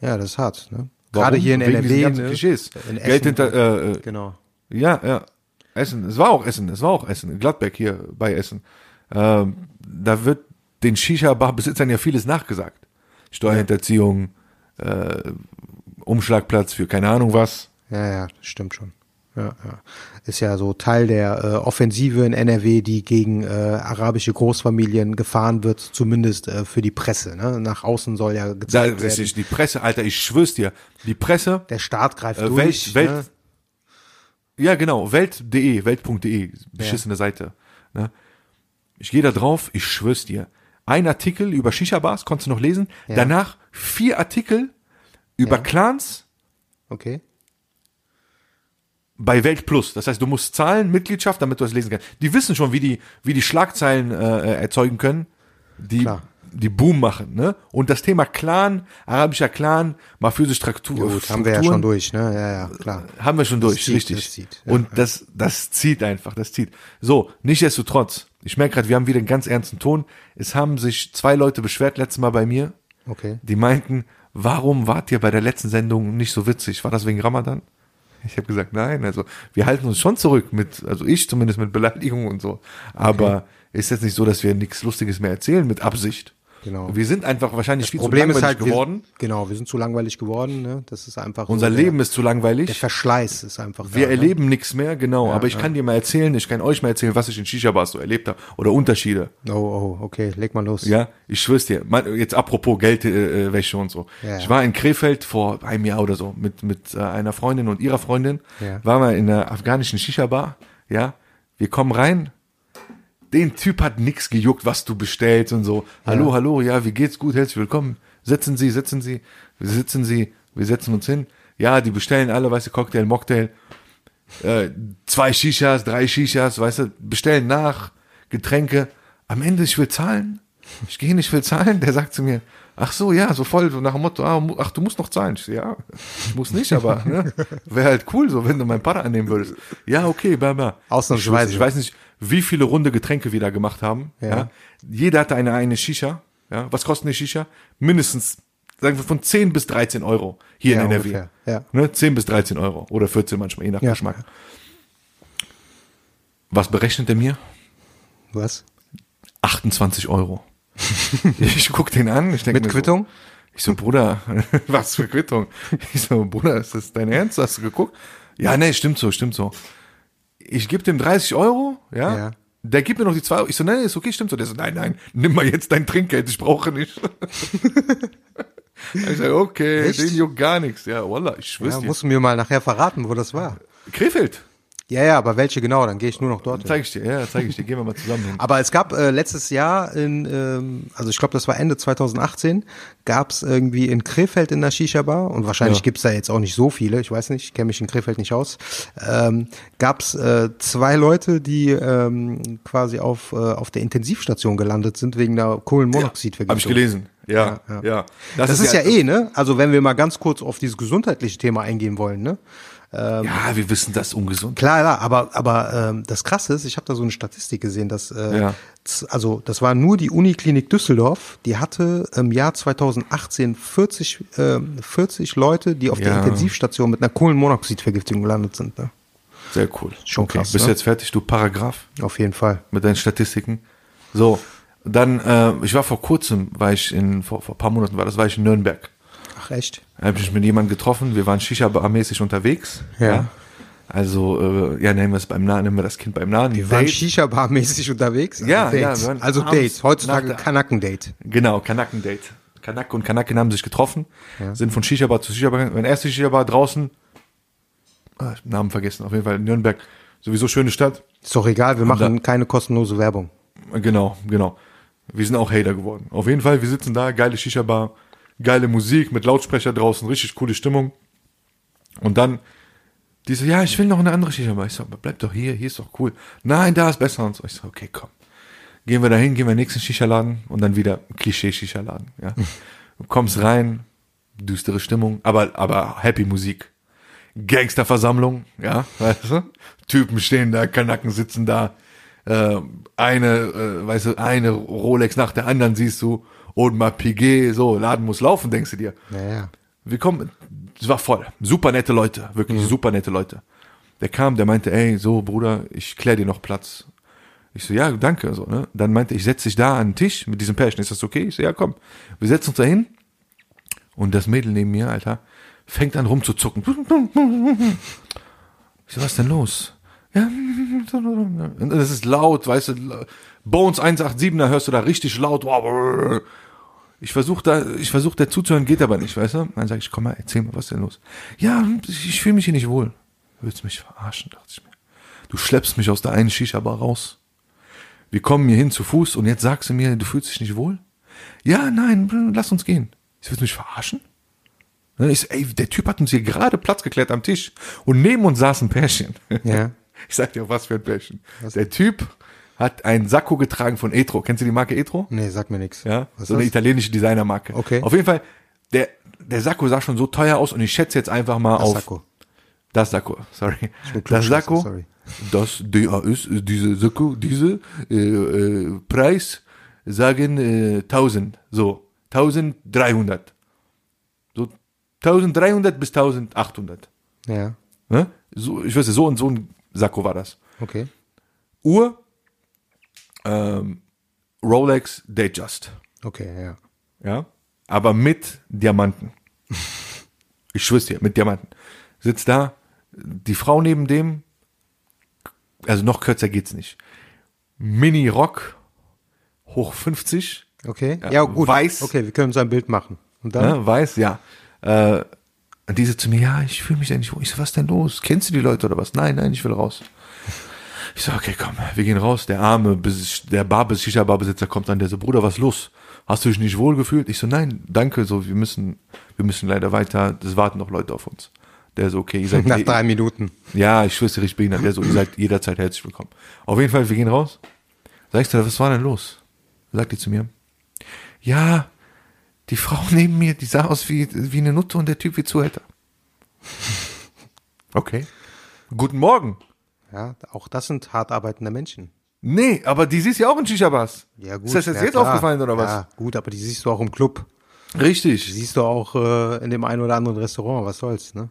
Ja, das ist hart. Ne? Warum? Gerade hier in Wegen NRW. Ne? Klischees. In Geld Essen. hinter, äh, äh, Genau. Ja, ja. Essen. Es war auch Essen. Es war auch Essen. Gladbeck hier bei Essen. Ähm, da wird den Shisha-Bar-Besitzern ja vieles nachgesagt. Steuerhinterziehung, äh, Umschlagplatz für keine Ahnung was. Ja, ja, das stimmt schon. Ja, ja. Ist ja so Teil der äh, Offensive in NRW, die gegen äh, arabische Großfamilien gefahren wird, zumindest äh, für die Presse. Ne? Nach außen soll ja Da, gezeigt werden. richtig, die Presse, Alter, ich schwör's dir. Die Presse, Der Staat greift äh, durch. Welt, Welt, ne? ja genau, welt.de, welt.de, beschissene Seite. Ne? Ich gehe da drauf, ich schwör's dir. Ein Artikel über Shisha-Bars, konntest du noch lesen. Ja. Danach vier Artikel über Ja. Clans, Okay. bei Welt Plus. Das heißt, du musst zahlen, Mitgliedschaft, damit du das lesen kannst. Die wissen schon, wie die, wie die Schlagzeilen äh, erzeugen können, die, Klar. die Boom machen. Ne? Und das Thema Clan, arabischer Clan, mafiöse Struktur, Gut, haben wir ja schon durch, ne? Ja, ja, klar. Haben wir schon durch, zieht, richtig. das zieht, ja, und das, das zieht einfach, das zieht. So, nichtsdestotrotz, ich merke gerade, wir haben wieder einen ganz ernsten Ton. Es haben sich zwei Leute beschwert letztes Mal bei mir, Okay. die meinten, warum wart ihr bei der letzten Sendung nicht so witzig? War das wegen Ramadan? Ich habe gesagt, nein, also wir halten uns schon zurück mit, also ich zumindest mit Beleidigungen und so. Aber ist jetzt nicht so, dass wir nichts Lustiges mehr erzählen mit Absicht. Genau. Wir sind einfach wahrscheinlich viel Problem zu ist langweilig halt, geworden. Wir, genau, wir sind zu langweilig geworden, ne? Das ist einfach Unser so der, Leben ist zu langweilig. der Verschleiß ist einfach da, Wir ne? erleben nichts mehr, genau. aber ich kann dir mal erzählen, ich kann euch mal erzählen, was ich in Shisha-Bars so erlebt habe. Oder Unterschiede. Oh, oh, okay, leg mal los. Ja, ich schwör's dir. Jetzt apropos Geldwäsche äh, Wäsche und so. Ja. Ich war in Krefeld vor einem Jahr oder so mit, mit äh, einer Freundin und ihrer Freundin. Ja. Waren wir in einer afghanischen Shisha-Bar. Ja, wir kommen rein. Den Typ hat nix gejuckt, was du bestellst und so. Hallo, hallo, ja, wie geht's? Gut, herzlich willkommen. Sitzen Sie, sitzen Sie. Wir sitzen Sie, wir setzen uns hin. Ja, die bestellen alle, weißt du, Cocktail, Mocktail. Äh, zwei Shishas, drei Shishas, weißt du, bestellen nach, Getränke. Am Ende, ich will zahlen. Ich gehe nicht, ich will zahlen. Der sagt zu mir, ach so, ja, so voll, so nach dem Motto, ah, ach, du musst noch zahlen. Ich ja, ich muss nicht, aber ne, wäre halt cool, so, wenn du meinen Partner annehmen würdest. Ja, okay, bla, bla. Ausnahmsweise. Ich, ich weiß nicht, wie viele runde Getränke wir da gemacht haben. Ja. Ja. Jeder hatte eine, eine Shisha. Ja. Was kostet eine Shisha? Mindestens, sagen wir, von 10 bis 13 Euro hier Ja, in NRW. ungefähr, ja. Ne, 10 bis 13 Euro. Oder 14 manchmal, je nach Ja. Geschmack. Was berechnet er mir? Was? 28 Euro. ich guck den an. Ich denk Mit Quittung? So, ich so, Bruder, was für Quittung? Ich so, Bruder, ist das dein Ernst? Hast du geguckt? Ja, nee, stimmt so, stimmt so. Ich gebe dem 30 Euro, ja. Ja. Der gibt mir noch die 2 Euro. Ich so, nein, ist okay, stimmt so. Der so, nein, nein, nimm mal jetzt dein Trinkgeld, ich brauche nicht. ich sag, okay, Echt? den juckt gar nichts. Ja, wallah, ich schwör's Ja, dir. musst du mir mal nachher verraten, wo das war. Krefeld. Ja, ja, aber welche genau, dann gehe ich nur noch dort. hin. Zeig ich dir, ja, zeig ich dir. Gehen wir mal zusammen hin. Aber es gab äh, letztes Jahr in, ähm, also ich glaube, das war Ende 2018, gab es irgendwie in Krefeld in der Shisha-Bar und wahrscheinlich Ja. gibt's da jetzt auch nicht so viele, ich weiß nicht, ich kenne mich in Krefeld nicht aus, ähm, gab es äh, zwei Leute, die ähm, quasi auf, äh, auf der Intensivstation gelandet sind wegen der Kohlenmonoxidvergiftung. Habe ich gelesen. Ja, Ja, ja. ja. Das, ist ja, eh, ne? Also wenn wir mal ganz kurz auf dieses gesundheitliche Thema eingehen wollen, ne? Ja, wir wissen, das ungesund. Klar, klar, aber aber ähm, das Krasse ist, ich habe da so eine Statistik gesehen, dass äh, Ja. also das war nur die Uniklinik Düsseldorf, die hatte im Jahr 2018 40 ähm, 40 Leute, die auf der Ja. Intensivstation mit einer Kohlenmonoxidvergiftung gelandet sind. Ne? Sehr cool. Schon Okay, krass, Bist du ne? jetzt fertig, du Paragraph, Auf jeden Fall. mit deinen Statistiken? So, dann, äh, ich war vor kurzem, war ich in, vor, vor ein paar Monaten war das, war ich in Nürnberg. Ach echt? Da habe ich mich mit jemandem getroffen, wir waren Shisha-Bar-mäßig unterwegs. Ja. Also, äh, ja, nennen wir es beim Namen, nennen wir das Kind beim Namen. Wir waren Date. Shisha-Bar-mäßig unterwegs. Also Ja, ja, Dates. waren also Dates. Heutzutage Kanaken-Date. Genau, Kanaken-Date. Kanak und Kanaken haben sich getroffen, sind von Shisha-Bar zu Shisha-Bar gegangen. Meine erste Shisha-Bar draußen, ah, ich Namen vergessen, auf jeden Fall in Nürnberg, sowieso schöne Stadt. Ist doch egal, wir machen keine kostenlose Werbung. Genau, genau. Wir sind auch Hater geworden. Auf jeden Fall, wir sitzen da, geile Shisha-Bar, geile Musik mit Lautsprecher draußen, richtig coole Stimmung. Und dann, die so, ja, ich will noch eine andere Shisha-Bar. Ich so, bleib doch hier, hier ist doch cool. Nein, da ist besser. Und so, ich so, okay, komm. Gehen wir dahin, gehen wir in den nächsten Shisha-Laden und dann wieder Klischee-Shisha-Laden, ja. Du kommst rein, düstere Stimmung, aber, aber happy Musik. Gangsterversammlung, ja, weißt du? Typen stehen da, Kanaken sitzen da, äh, eine, äh, weißt du, eine Rolex nach der anderen siehst du, und mal Piguet, so, Laden muss laufen, denkst du dir. Naja. Wir kommen, es war voll, super nette Leute, wirklich super nette Leute. Der kam, der meinte, ey, so, Bruder, ich klär dir noch Platz. Ich so, ja, danke, so, ne. Dann meinte, ich setz dich da an den Tisch mit diesem Pärchen, ist das okay? Ich so, ja, komm. Wir setzen uns da hin, und das Mädel neben mir, Alter, fängt an rumzuzucken. Ich so, was ist denn los? Ja, und das ist laut, weißt du, Bones 187er hörst du da richtig laut. Ich versuche da, ich versuche da zuzuhören, geht aber nicht, weißt du? Dann sage ich, komm mal, erzähl mal, was ist denn los? Ja, ich, fühle mich hier nicht wohl. Willst du mich verarschen, dachte ich mir. Du schleppst mich aus der einen Shisha-Bar raus. Wir kommen hier hin zu Fuß und jetzt sagst du mir, du fühlst dich nicht wohl? Ja, nein, lass uns gehen. Ich willst mich verarschen? Ne, Ich so, ey, der Typ hat uns hier gerade Platz geklärt am Tisch und neben uns saß ein Pärchen. Ja. Ich sag dir, was für ein Pärchen. Der Typ hat einen Sakko getragen von Etro. Kennst du die Marke Etro? Nee, sag mir nichts. Ja, Was so ist eine das? italienische Designermarke. Okay. Auf jeden Fall, der, der Sakko sah schon so teuer aus und ich schätze jetzt einfach mal Das auf. Sakko. Das Sakko, sorry. Das Sakko, sorry. das DAS, diese Sakko, diese äh, äh, Preis sagen äh, 1000, so 1300. So 1300 bis 1800. Ja. Ne? So, ich weiß nicht, so und so ein Sakko war das. Okay. Uhr, ähm, Rolex Datejust. Okay, ja. Ja. Aber mit Diamanten. Ich schwör's dir, mit Diamanten. Sitzt da, die Frau neben dem, also noch kürzer geht's nicht. Mini-Rock, hoch 50, Okay. Ja, Ja, gut. weiß. Okay, wir können uns ein Bild machen. Und dann? ne, weiß, ja. Äh, und diese zu mir, ja, ich fühle mich da nicht wohl. Ich so, was denn los? Kennst du die Leute oder was? Nein, nein, ich will raus. Ich so, okay, komm, wir gehen raus. Der arme, der Bar, Shisha-Bar-Besitzer kommt an, der so, Bruder, was los? Hast du dich nicht wohl gefühlt? Ich so, nein, danke, so, wir müssen, wir müssen leider weiter, es warten noch Leute auf uns. Der so, okay, ihr seid, Nach drei Minuten. ja, ich schwör's dir, richtig behindert. Der so, ihr seid jederzeit herzlich willkommen. Auf jeden Fall, wir gehen raus. Sagst du, was war denn los? Sagt die zu mir, ja, die Frau neben mir, die sah aus wie, wie eine Nutte und der Typ wie Zuhälter. Okay. Guten Morgen. Ja, auch das sind hart arbeitende Menschen. Nee, aber die siehst ja auch in Shisha-Bars. Ja, gut. Ist das jetzt ja, jetzt klar. aufgefallen oder was? Ja, gut, aber die siehst du auch im Club. Die Richtig. siehst du auch äh, in dem einen oder anderen Restaurant. Was soll's, ne?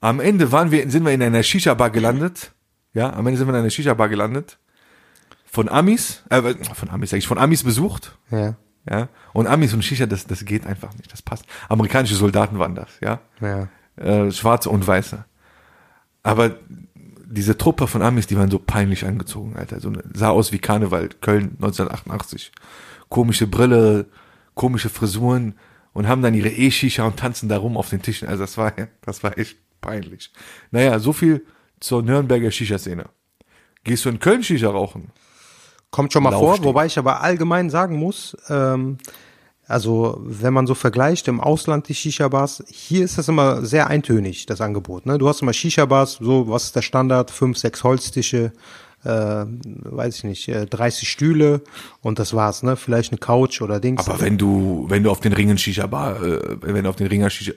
Am Ende waren wir, sind wir in einer Shisha-Bar gelandet. Ja, am Ende sind wir in einer Shisha-Bar gelandet. Von Amis, äh, von Amis sag ich, von Amis besucht. Ja. Ja, und Amis und Shisha, das, das geht einfach nicht, das passt. Amerikanische Soldaten waren das, ja. Ja. Äh, Schwarze und Weiße. aber diese Truppe von Amis, die waren so peinlich angezogen, Alter. So, sah aus wie Karneval, Köln 1988. Komische Brille, komische Frisuren und haben dann ihre E-Shisha und tanzen da rum auf den Tischen. Also das war, das war echt peinlich. Naja, so viel zur Nürnberger Shisha-Szene. Gehst du in Köln Shisha rauchen? Kommt schon mal Laufsteg. vor, wobei ich aber allgemein sagen muss, ähm, also wenn man so vergleicht im Ausland die Shisha-Bars, hier ist das immer sehr eintönig, das Angebot. Ne? Du hast immer Shisha-Bars, so was ist der Standard, fünf, sechs Holztische, äh, weiß ich nicht, äh, 30 Stühle und das war's, ne? Vielleicht eine Couch oder Dings. Aber wenn du, wenn du auf den Ringen Shisha Bar, äh, wenn du auf den Ringer Shisha,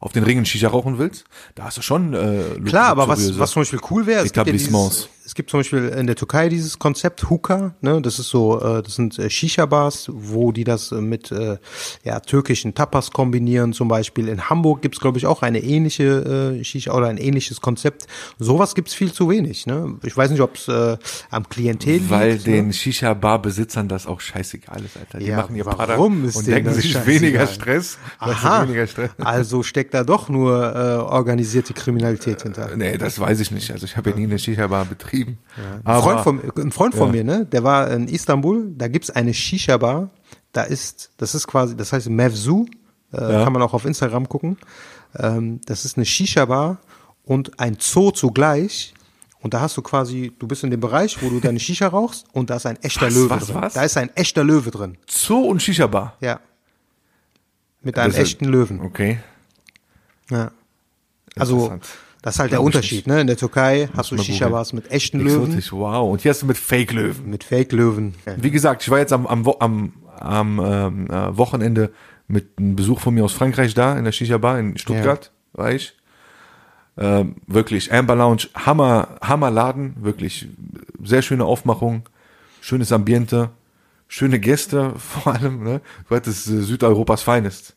auf den Ringen Shisha rauchen willst, da hast du schon äh, Klar, aber was, was zum Beispiel cool wäre, es gibt ja dieses, Etablissements. Es gibt zum Beispiel in der Türkei dieses Konzept Hookah, ne, das ist so, äh, das sind äh, Shisha-Bars, wo die das äh, mit äh, ja, türkischen Tapas kombinieren zum Beispiel. In Hamburg gibt's glaube ich, auch eine ähnliche äh, Shisha oder ein ähnliches Konzept. Sowas gibt's viel zu wenig. Ne? Ich weiß nicht, ob's äh, am Klientel Weil liegt, den ne? Shisha-Bar-Besitzern das auch scheißegal ist, Alter. Die Ja, machen ihr warum ist und denken sich scheißegal? weniger Stress. Aha, weniger Stress. also steckt da doch nur äh, organisierte Kriminalität hinter. Nee, das weiß ich nicht. Also ich habe ja nie eine Shisha-Bar betrieben. Ein Aber Freund von, ein Freund von Ja. mir, ne, der war in Istanbul, da gibt's eine Shisha-Bar, da ist, das ist quasi, das heißt Mevzu, äh, Ja. kann man auch auf Instagram gucken. Ähm, das ist eine Shisha-Bar und ein Zoo zugleich. Und da hast du quasi, du bist in dem Bereich, wo du deine Shisha rauchst und da ist ein echter Was, Löwe was, drin. was? Da ist ein echter Löwe drin. Zoo und Shisha-Bar. Ja. Mit einem echten Löwen. Okay. Ja. Also, Interessant. Das ist halt der Unterschied, ne? In der Türkei hast du Shisha-Bars mit echten Löwen, Exotisch, wow. Und hier hast du mit Fake-Löwen. mit Fake-Löwen. Wie gesagt, ich war jetzt am, am, am, am ähm, äh, Wochenende mit einem Besuch von mir aus Frankreich da, in der Shisha-Bar in Stuttgart, war ich. Ähm, wirklich, Amber Lounge, Hammer, Hammer Laden, wirklich sehr schöne Aufmachung, schönes Ambiente, schöne Gäste vor allem, ne? Du hattest äh, Südeuropas Feinest.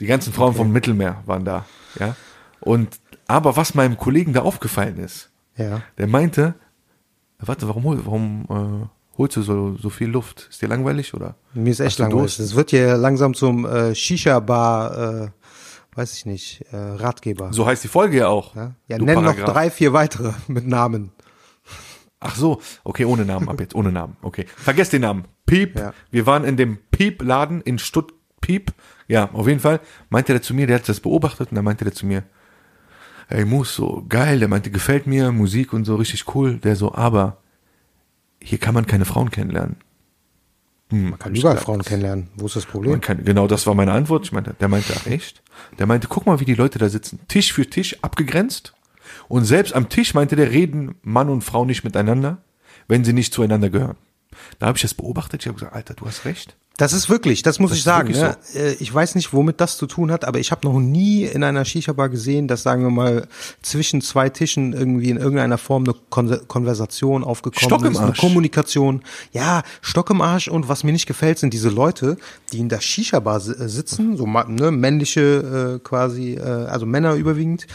Die ganzen Frauen vom Mittelmeer waren da, ja. Und, aber was meinem Kollegen da aufgefallen ist, Ja. der meinte, warte, warum, warum äh, holst du so, so viel Luft? Ist dir langweilig oder? Mir ist echt langweilig. Es wird hier langsam zum äh, Shisha-Bar, äh, weiß ich nicht, äh, Ratgeber. So heißt die Folge ja auch. ja, ja du nenn noch Paragraph. drei, vier weitere mit Namen. Ach so, okay, ohne Namen ab jetzt, ohne Namen. Okay, vergesst den Namen. Piep. Ja. Wir waren in dem Piep-Laden in Stutt Piep. Ja, auf jeden Fall meinte der zu mir, der hat das beobachtet und dann meinte der zu mir, ey Mus, so geil, der meinte, gefällt mir, Musik und so richtig cool. Der so, aber hier kann man keine Frauen kennenlernen. Hm, Man kann überall Frauen kennenlernen. Wo ist das Problem? Kann, genau, das war meine Antwort. Ich meinte, der meinte, ach echt? Der meinte, guck mal, wie die Leute da sitzen. Tisch für Tisch abgegrenzt. Und selbst am Tisch meinte der, reden Mann und Frau nicht miteinander, wenn sie nicht zueinander gehören. Da habe ich das beobachtet. Ich habe gesagt, Alter, du hast recht. Das ist wirklich, das muss Das ich sagen. Ne? Äh, Ich weiß nicht, womit das zu tun hat, aber ich habe noch nie in einer Shisha-Bar gesehen, dass, sagen wir mal, zwischen zwei Tischen irgendwie in irgendeiner Form eine Kon Konversation aufgekommen Stock im ist, eine Arsch. Kommunikation. Ja, Stock im Arsch und was mir nicht gefällt, sind diese Leute, die in der Shisha-Bar äh, sitzen, so ne, männliche äh, quasi, äh, also Männer überwiegend,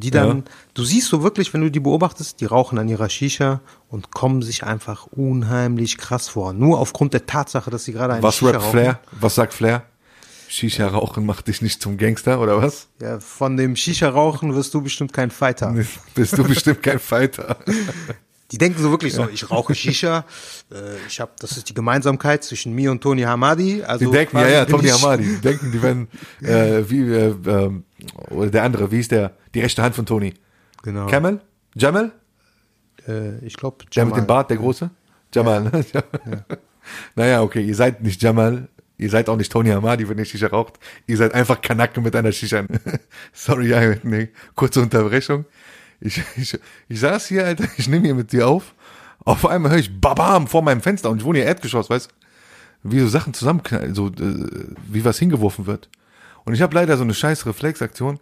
die dann, Ja. du siehst so wirklich, wenn du die beobachtest, die rauchen an ihrer Shisha und kommen sich einfach unheimlich krass vor. Nur aufgrund der Tatsache, dass sie gerade eine Was Shisha rappt rauchen. Flair? Was sagt Flair? Shisha rauchen macht dich nicht zum Gangster, oder was? Ja, von dem Shisha-Rauchen wirst du bestimmt kein Fighter. Bist du bestimmt kein Fighter. Die denken so wirklich so, ich rauche Shisha, äh, ich habe, das ist die Gemeinsamkeit zwischen mir und Tony Hamadi. Also Die denken, ja, ja, Tony Hamadi. Die denken, die werden, äh, wie, äh, ähm, oder der andere, wie ist der? Die rechte Hand von Tony. Genau. Camel? Jamal? Äh, ich glaube, Der mit dem Bart, der große? Jamal, ne? Naja, okay, ihr seid nicht Jamal, ihr seid auch nicht Tony Hamadi, wenn ihr Shisha raucht. Ihr seid einfach Kanake mit einer Shisha. Sorry, ja, nee, kurze Unterbrechung. Ich, ich, ich saß hier, Alter, ich nehme hier mit dir auf. Auf einmal höre ich Babam vor meinem Fenster und ich wohne hier Erdgeschoss, weißt du? Wie so Sachen zusammenknallen, so, äh, wie was hingeworfen wird. Und ich habe leider so eine scheiß Reflexaktion.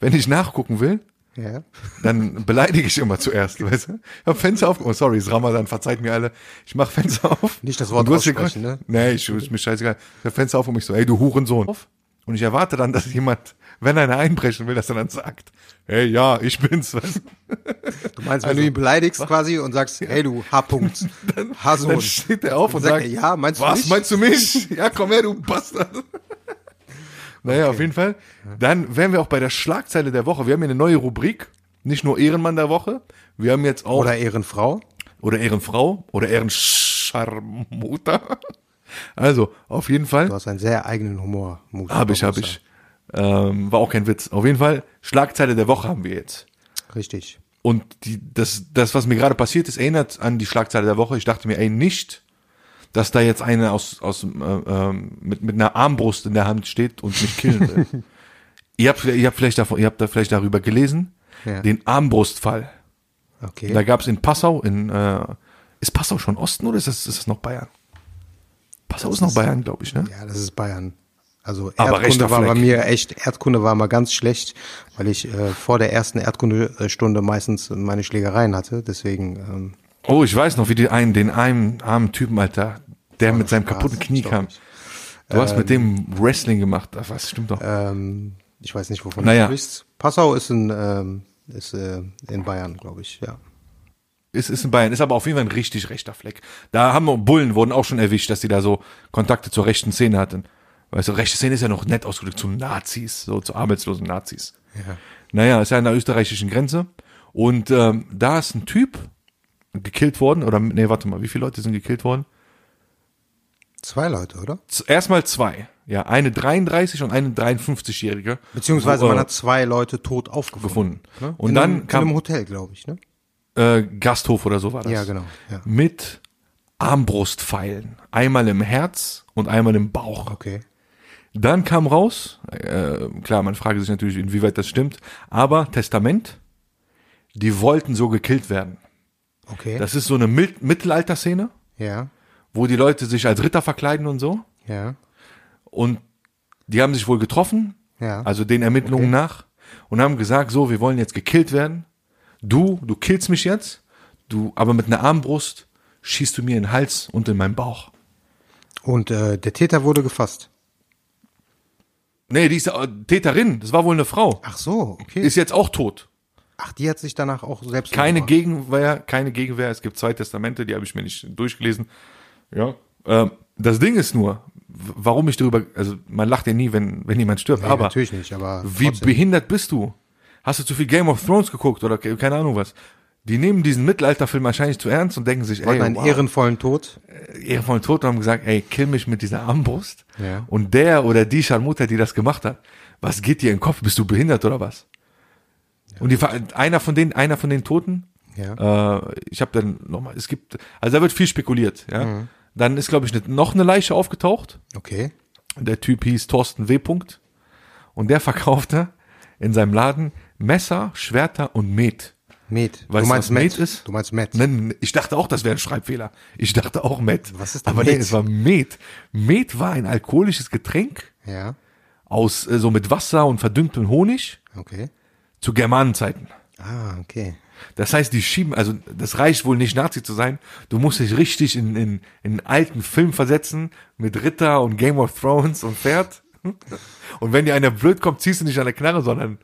Wenn ich nachgucken will, Ja. dann beleidige ich immer zuerst, weißt du? Ich hab Fenster auf, oh sorry, ist Ramadan, verzeiht mir alle. Ich mach Fenster auf. Nicht das Wort Und aussprechen, ne? Nee, ich, ist mir scheißegal. Ich hab Fenster auf und mich so, hey du Hurensohn. Und ich erwarte dann, dass jemand, wenn einer einbrechen will, dass er dann sagt, hey ja, ich bin's, weißt du? Du meinst, wenn du ihn beleidigst quasi und sagst, hey du H-Punkt, H-Sohn. Dann steht er auf und sagt sagt, er, ja, meinst du was, mich? meinst du mich? Ja, komm her, du Bastard. Naja, auf jeden Fall. Dann wären wir auch bei der Schlagzeile der Woche. Wir haben hier eine neue Rubrik. nicht nur Ehrenmann der Woche, wir haben jetzt auch Oder Ehrenfrau. oder Ehrenfrau oder Ehrenscharmuter. Also, auf jeden Fall. Du hast einen sehr eigenen Humor. Musa Hab ich, hab ich. Ähm, war auch kein Witz. Auf jeden Fall, Schlagzeile der Woche haben wir jetzt. Richtig. Und die, das, das, was mir gerade passiert ist, erinnert an die Schlagzeile der Woche. Ich dachte mir, ey, nicht, dass da jetzt eine aus, aus, äh, ähm, mit, mit einer Armbrust in der Hand steht und mich killen will. ihr habt, ihr habt vielleicht davon, ihr habt da vielleicht darüber gelesen, Ja. den Armbrustfall. Okay. Da gab es in Passau, in, äh, ist Passau schon Osten oder ist das, ist das noch Bayern? Passau ist noch Bayern, glaube ich, ne? Ja, das ist Bayern. Also Erdkunde war bei mir echt, Erdkunde war mal ganz schlecht, weil ich äh, vor der ersten Erdkundestunde meistens meine Schlägereien hatte. Deswegen, ähm, Oh, ich weiß noch, wie die einen, den einen armen Typen, Alter, der mit seinem Spaß, kaputten Knie kam. Du hast mit dem Wrestling gemacht, Ach, was stimmt doch. ähm, ich weiß nicht, wovon Naja. du sprichst. Passau ist in, ähm, ist, äh, in Bayern, glaube ich, ja. Ist, ist in Bayern, ist aber auf jeden Fall ein richtig rechter Fleck. Da haben wir, Bullen wurden auch schon erwischt, dass die da so Kontakte zur rechten Szene hatten. Weißt du, rechte Szene ist ja noch nett ausgedrückt zu Nazis, so zu arbeitslosen Nazis. Ja. Naja, ist ja an der österreichischen Grenze. Und ähm, da ist ein Typ gekillt worden, oder nee, warte mal, wie viele Leute sind gekillt worden? Zwei Leute, oder? Erstmal zwei. Ja, eine 33 und eine 53-Jährige. Beziehungsweise man äh, hat zwei Leute tot aufgefunden. gefunden. Ne? Und in dann einem, kam in einem Hotel, glaube ich, ne? äh, Gasthof oder so war das. Ja, genau. Ja. Mit Armbrustpfeilen. Einmal im Herz und einmal im Bauch. Okay. Dann kam raus, äh, klar, man fragt sich natürlich, inwieweit das stimmt, aber Testament, die wollten so gekillt werden. Okay. Das ist so eine Mil- Mittelalter-Szene, ja. wo die Leute sich als Ritter verkleiden und so. Ja. Und die haben sich wohl getroffen, Ja. also den Ermittlungen Okay. nach, und haben gesagt, so, wir wollen jetzt gekillt werden. Du, du killst mich jetzt, du, aber mit einer Armbrust schießt du mir in den Hals und in meinen Bauch. Und äh, der Täter wurde gefasst. Nee, die ist äh, Täterin, das war wohl eine Frau. Ach so, okay. Ist jetzt auch tot. Ach, die hat sich danach auch selbst Keine umgebracht. Gegenwehr, keine Gegenwehr. Es gibt zwei Testamente, die habe ich mir nicht durchgelesen. Ja. Ähm, das Ding ist nur, warum ich darüber, also man lacht ja nie, wenn, wenn jemand stirbt, Nee, aber natürlich nicht, aber wie trotzdem. behindert bist du? Hast du zu viel Game of Thrones geguckt oder ke- keine Ahnung was? Die nehmen diesen Mittelalterfilm wahrscheinlich zu ernst und denken sich, ey, wollten einen wow, ehrenvollen Tod. ehrenvollen Tod und haben gesagt, ey, kill mich mit dieser Armbrust. Ja. Und der oder die Scharmutter, die das gemacht hat, was geht dir in den Kopf? Bist du behindert oder was? Und die, einer von den, einer von den Toten, Ja. äh, ich habe dann nochmal, es gibt, also da wird viel spekuliert, ja. Mhm. Dann ist, glaube ich, ne, noch eine Leiche aufgetaucht. Okay. Der Typ hieß Thorsten W. Punkt. Und der verkaufte in seinem Laden Messer, Schwerter und Met. Met. Weißt du meinst was Met Met? ist? Du meinst Met. Nein, ich dachte auch, das wäre ein Schreibfehler. Ich dachte auch Met. Was ist denn Aber nee, Met? es war Met. Met war ein alkoholisches Getränk Ja. aus äh, so mit Wasser und verdünntem Honig Okay. Zu Germanenzeiten. Ah, okay. Das heißt, die schieben, also das reicht wohl nicht Nazi zu sein. Du musst dich richtig in, in, in einen alten Film versetzen mit Ritter und Game of Thrones und Pferd. Und wenn dir einer blöd kommt, ziehst du nicht an der Knarre, sondern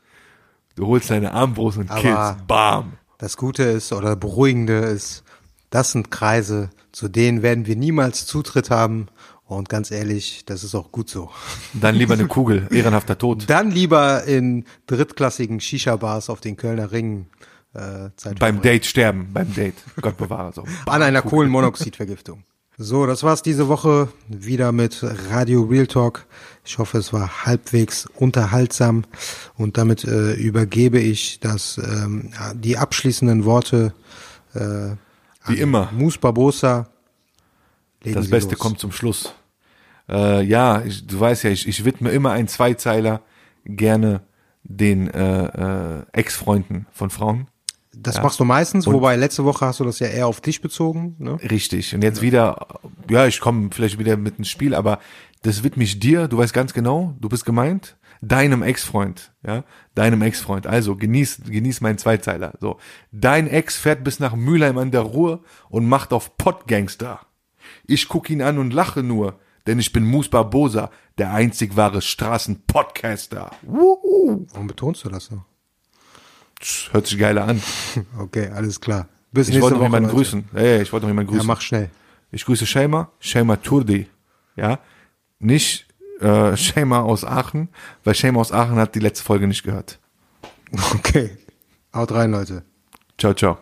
du holst deine Armbrust und Aber- killst. Bam. Das Gute ist oder Beruhigende ist, das sind Kreise, zu denen werden wir niemals Zutritt haben. Und ganz ehrlich, das ist auch gut so. Dann lieber eine Kugel, ehrenhafter Tod. Dann lieber in drittklassigen Shisha-Bars auf den Kölner Ringen äh, Zeit Beim. Date sterben, beim Date. Gott bewahre so. An einer Kohlenmonoxidvergiftung. So, das war's diese Woche wieder mit Radio Real Talk. Ich hoffe, es war halbwegs unterhaltsam und damit äh, übergebe ich das ähm, die abschließenden Worte äh, Wie immer. Mus Barbosa. Legen Das Sie Beste los. kommt zum Schluss. Äh, ja, ich, du weißt ja, ich, ich widme immer einen Zweizeiler gerne den äh, äh, Ex-Freunden von Frauen. Das Ja. machst du meistens, Und- wobei letzte Woche hast du das ja eher auf dich bezogen. Ne? Richtig. Und jetzt wieder, ja, ich komme vielleicht wieder mit ins Spiel, aber das widme ich dir, du weißt ganz genau, du bist gemeint, deinem Ex-Freund, ja, deinem Ex-Freund. Also genieß, genieß meinen Zweizeiler. So, dein Ex fährt bis nach Mülheim an der Ruhr und macht auf Pottgangster. Ich guck ihn an und lache nur, denn ich bin Mus Barbosa, der einzig wahre Straßenpodcaster. Warum betonst du das so? Das Hört sich geiler an. Okay, alles klar. Bis Ich wollte noch Woche. jemanden Leute. grüßen. Ey, ich wollte noch jemanden Ja, grüßen. mach schnell. Ich grüße Shema, Shema Turdi. Ja, nicht äh, Shema aus Aachen, weil Shema aus Aachen hat die letzte Folge nicht gehört. Okay. Haut rein, Leute. Ciao, ciao.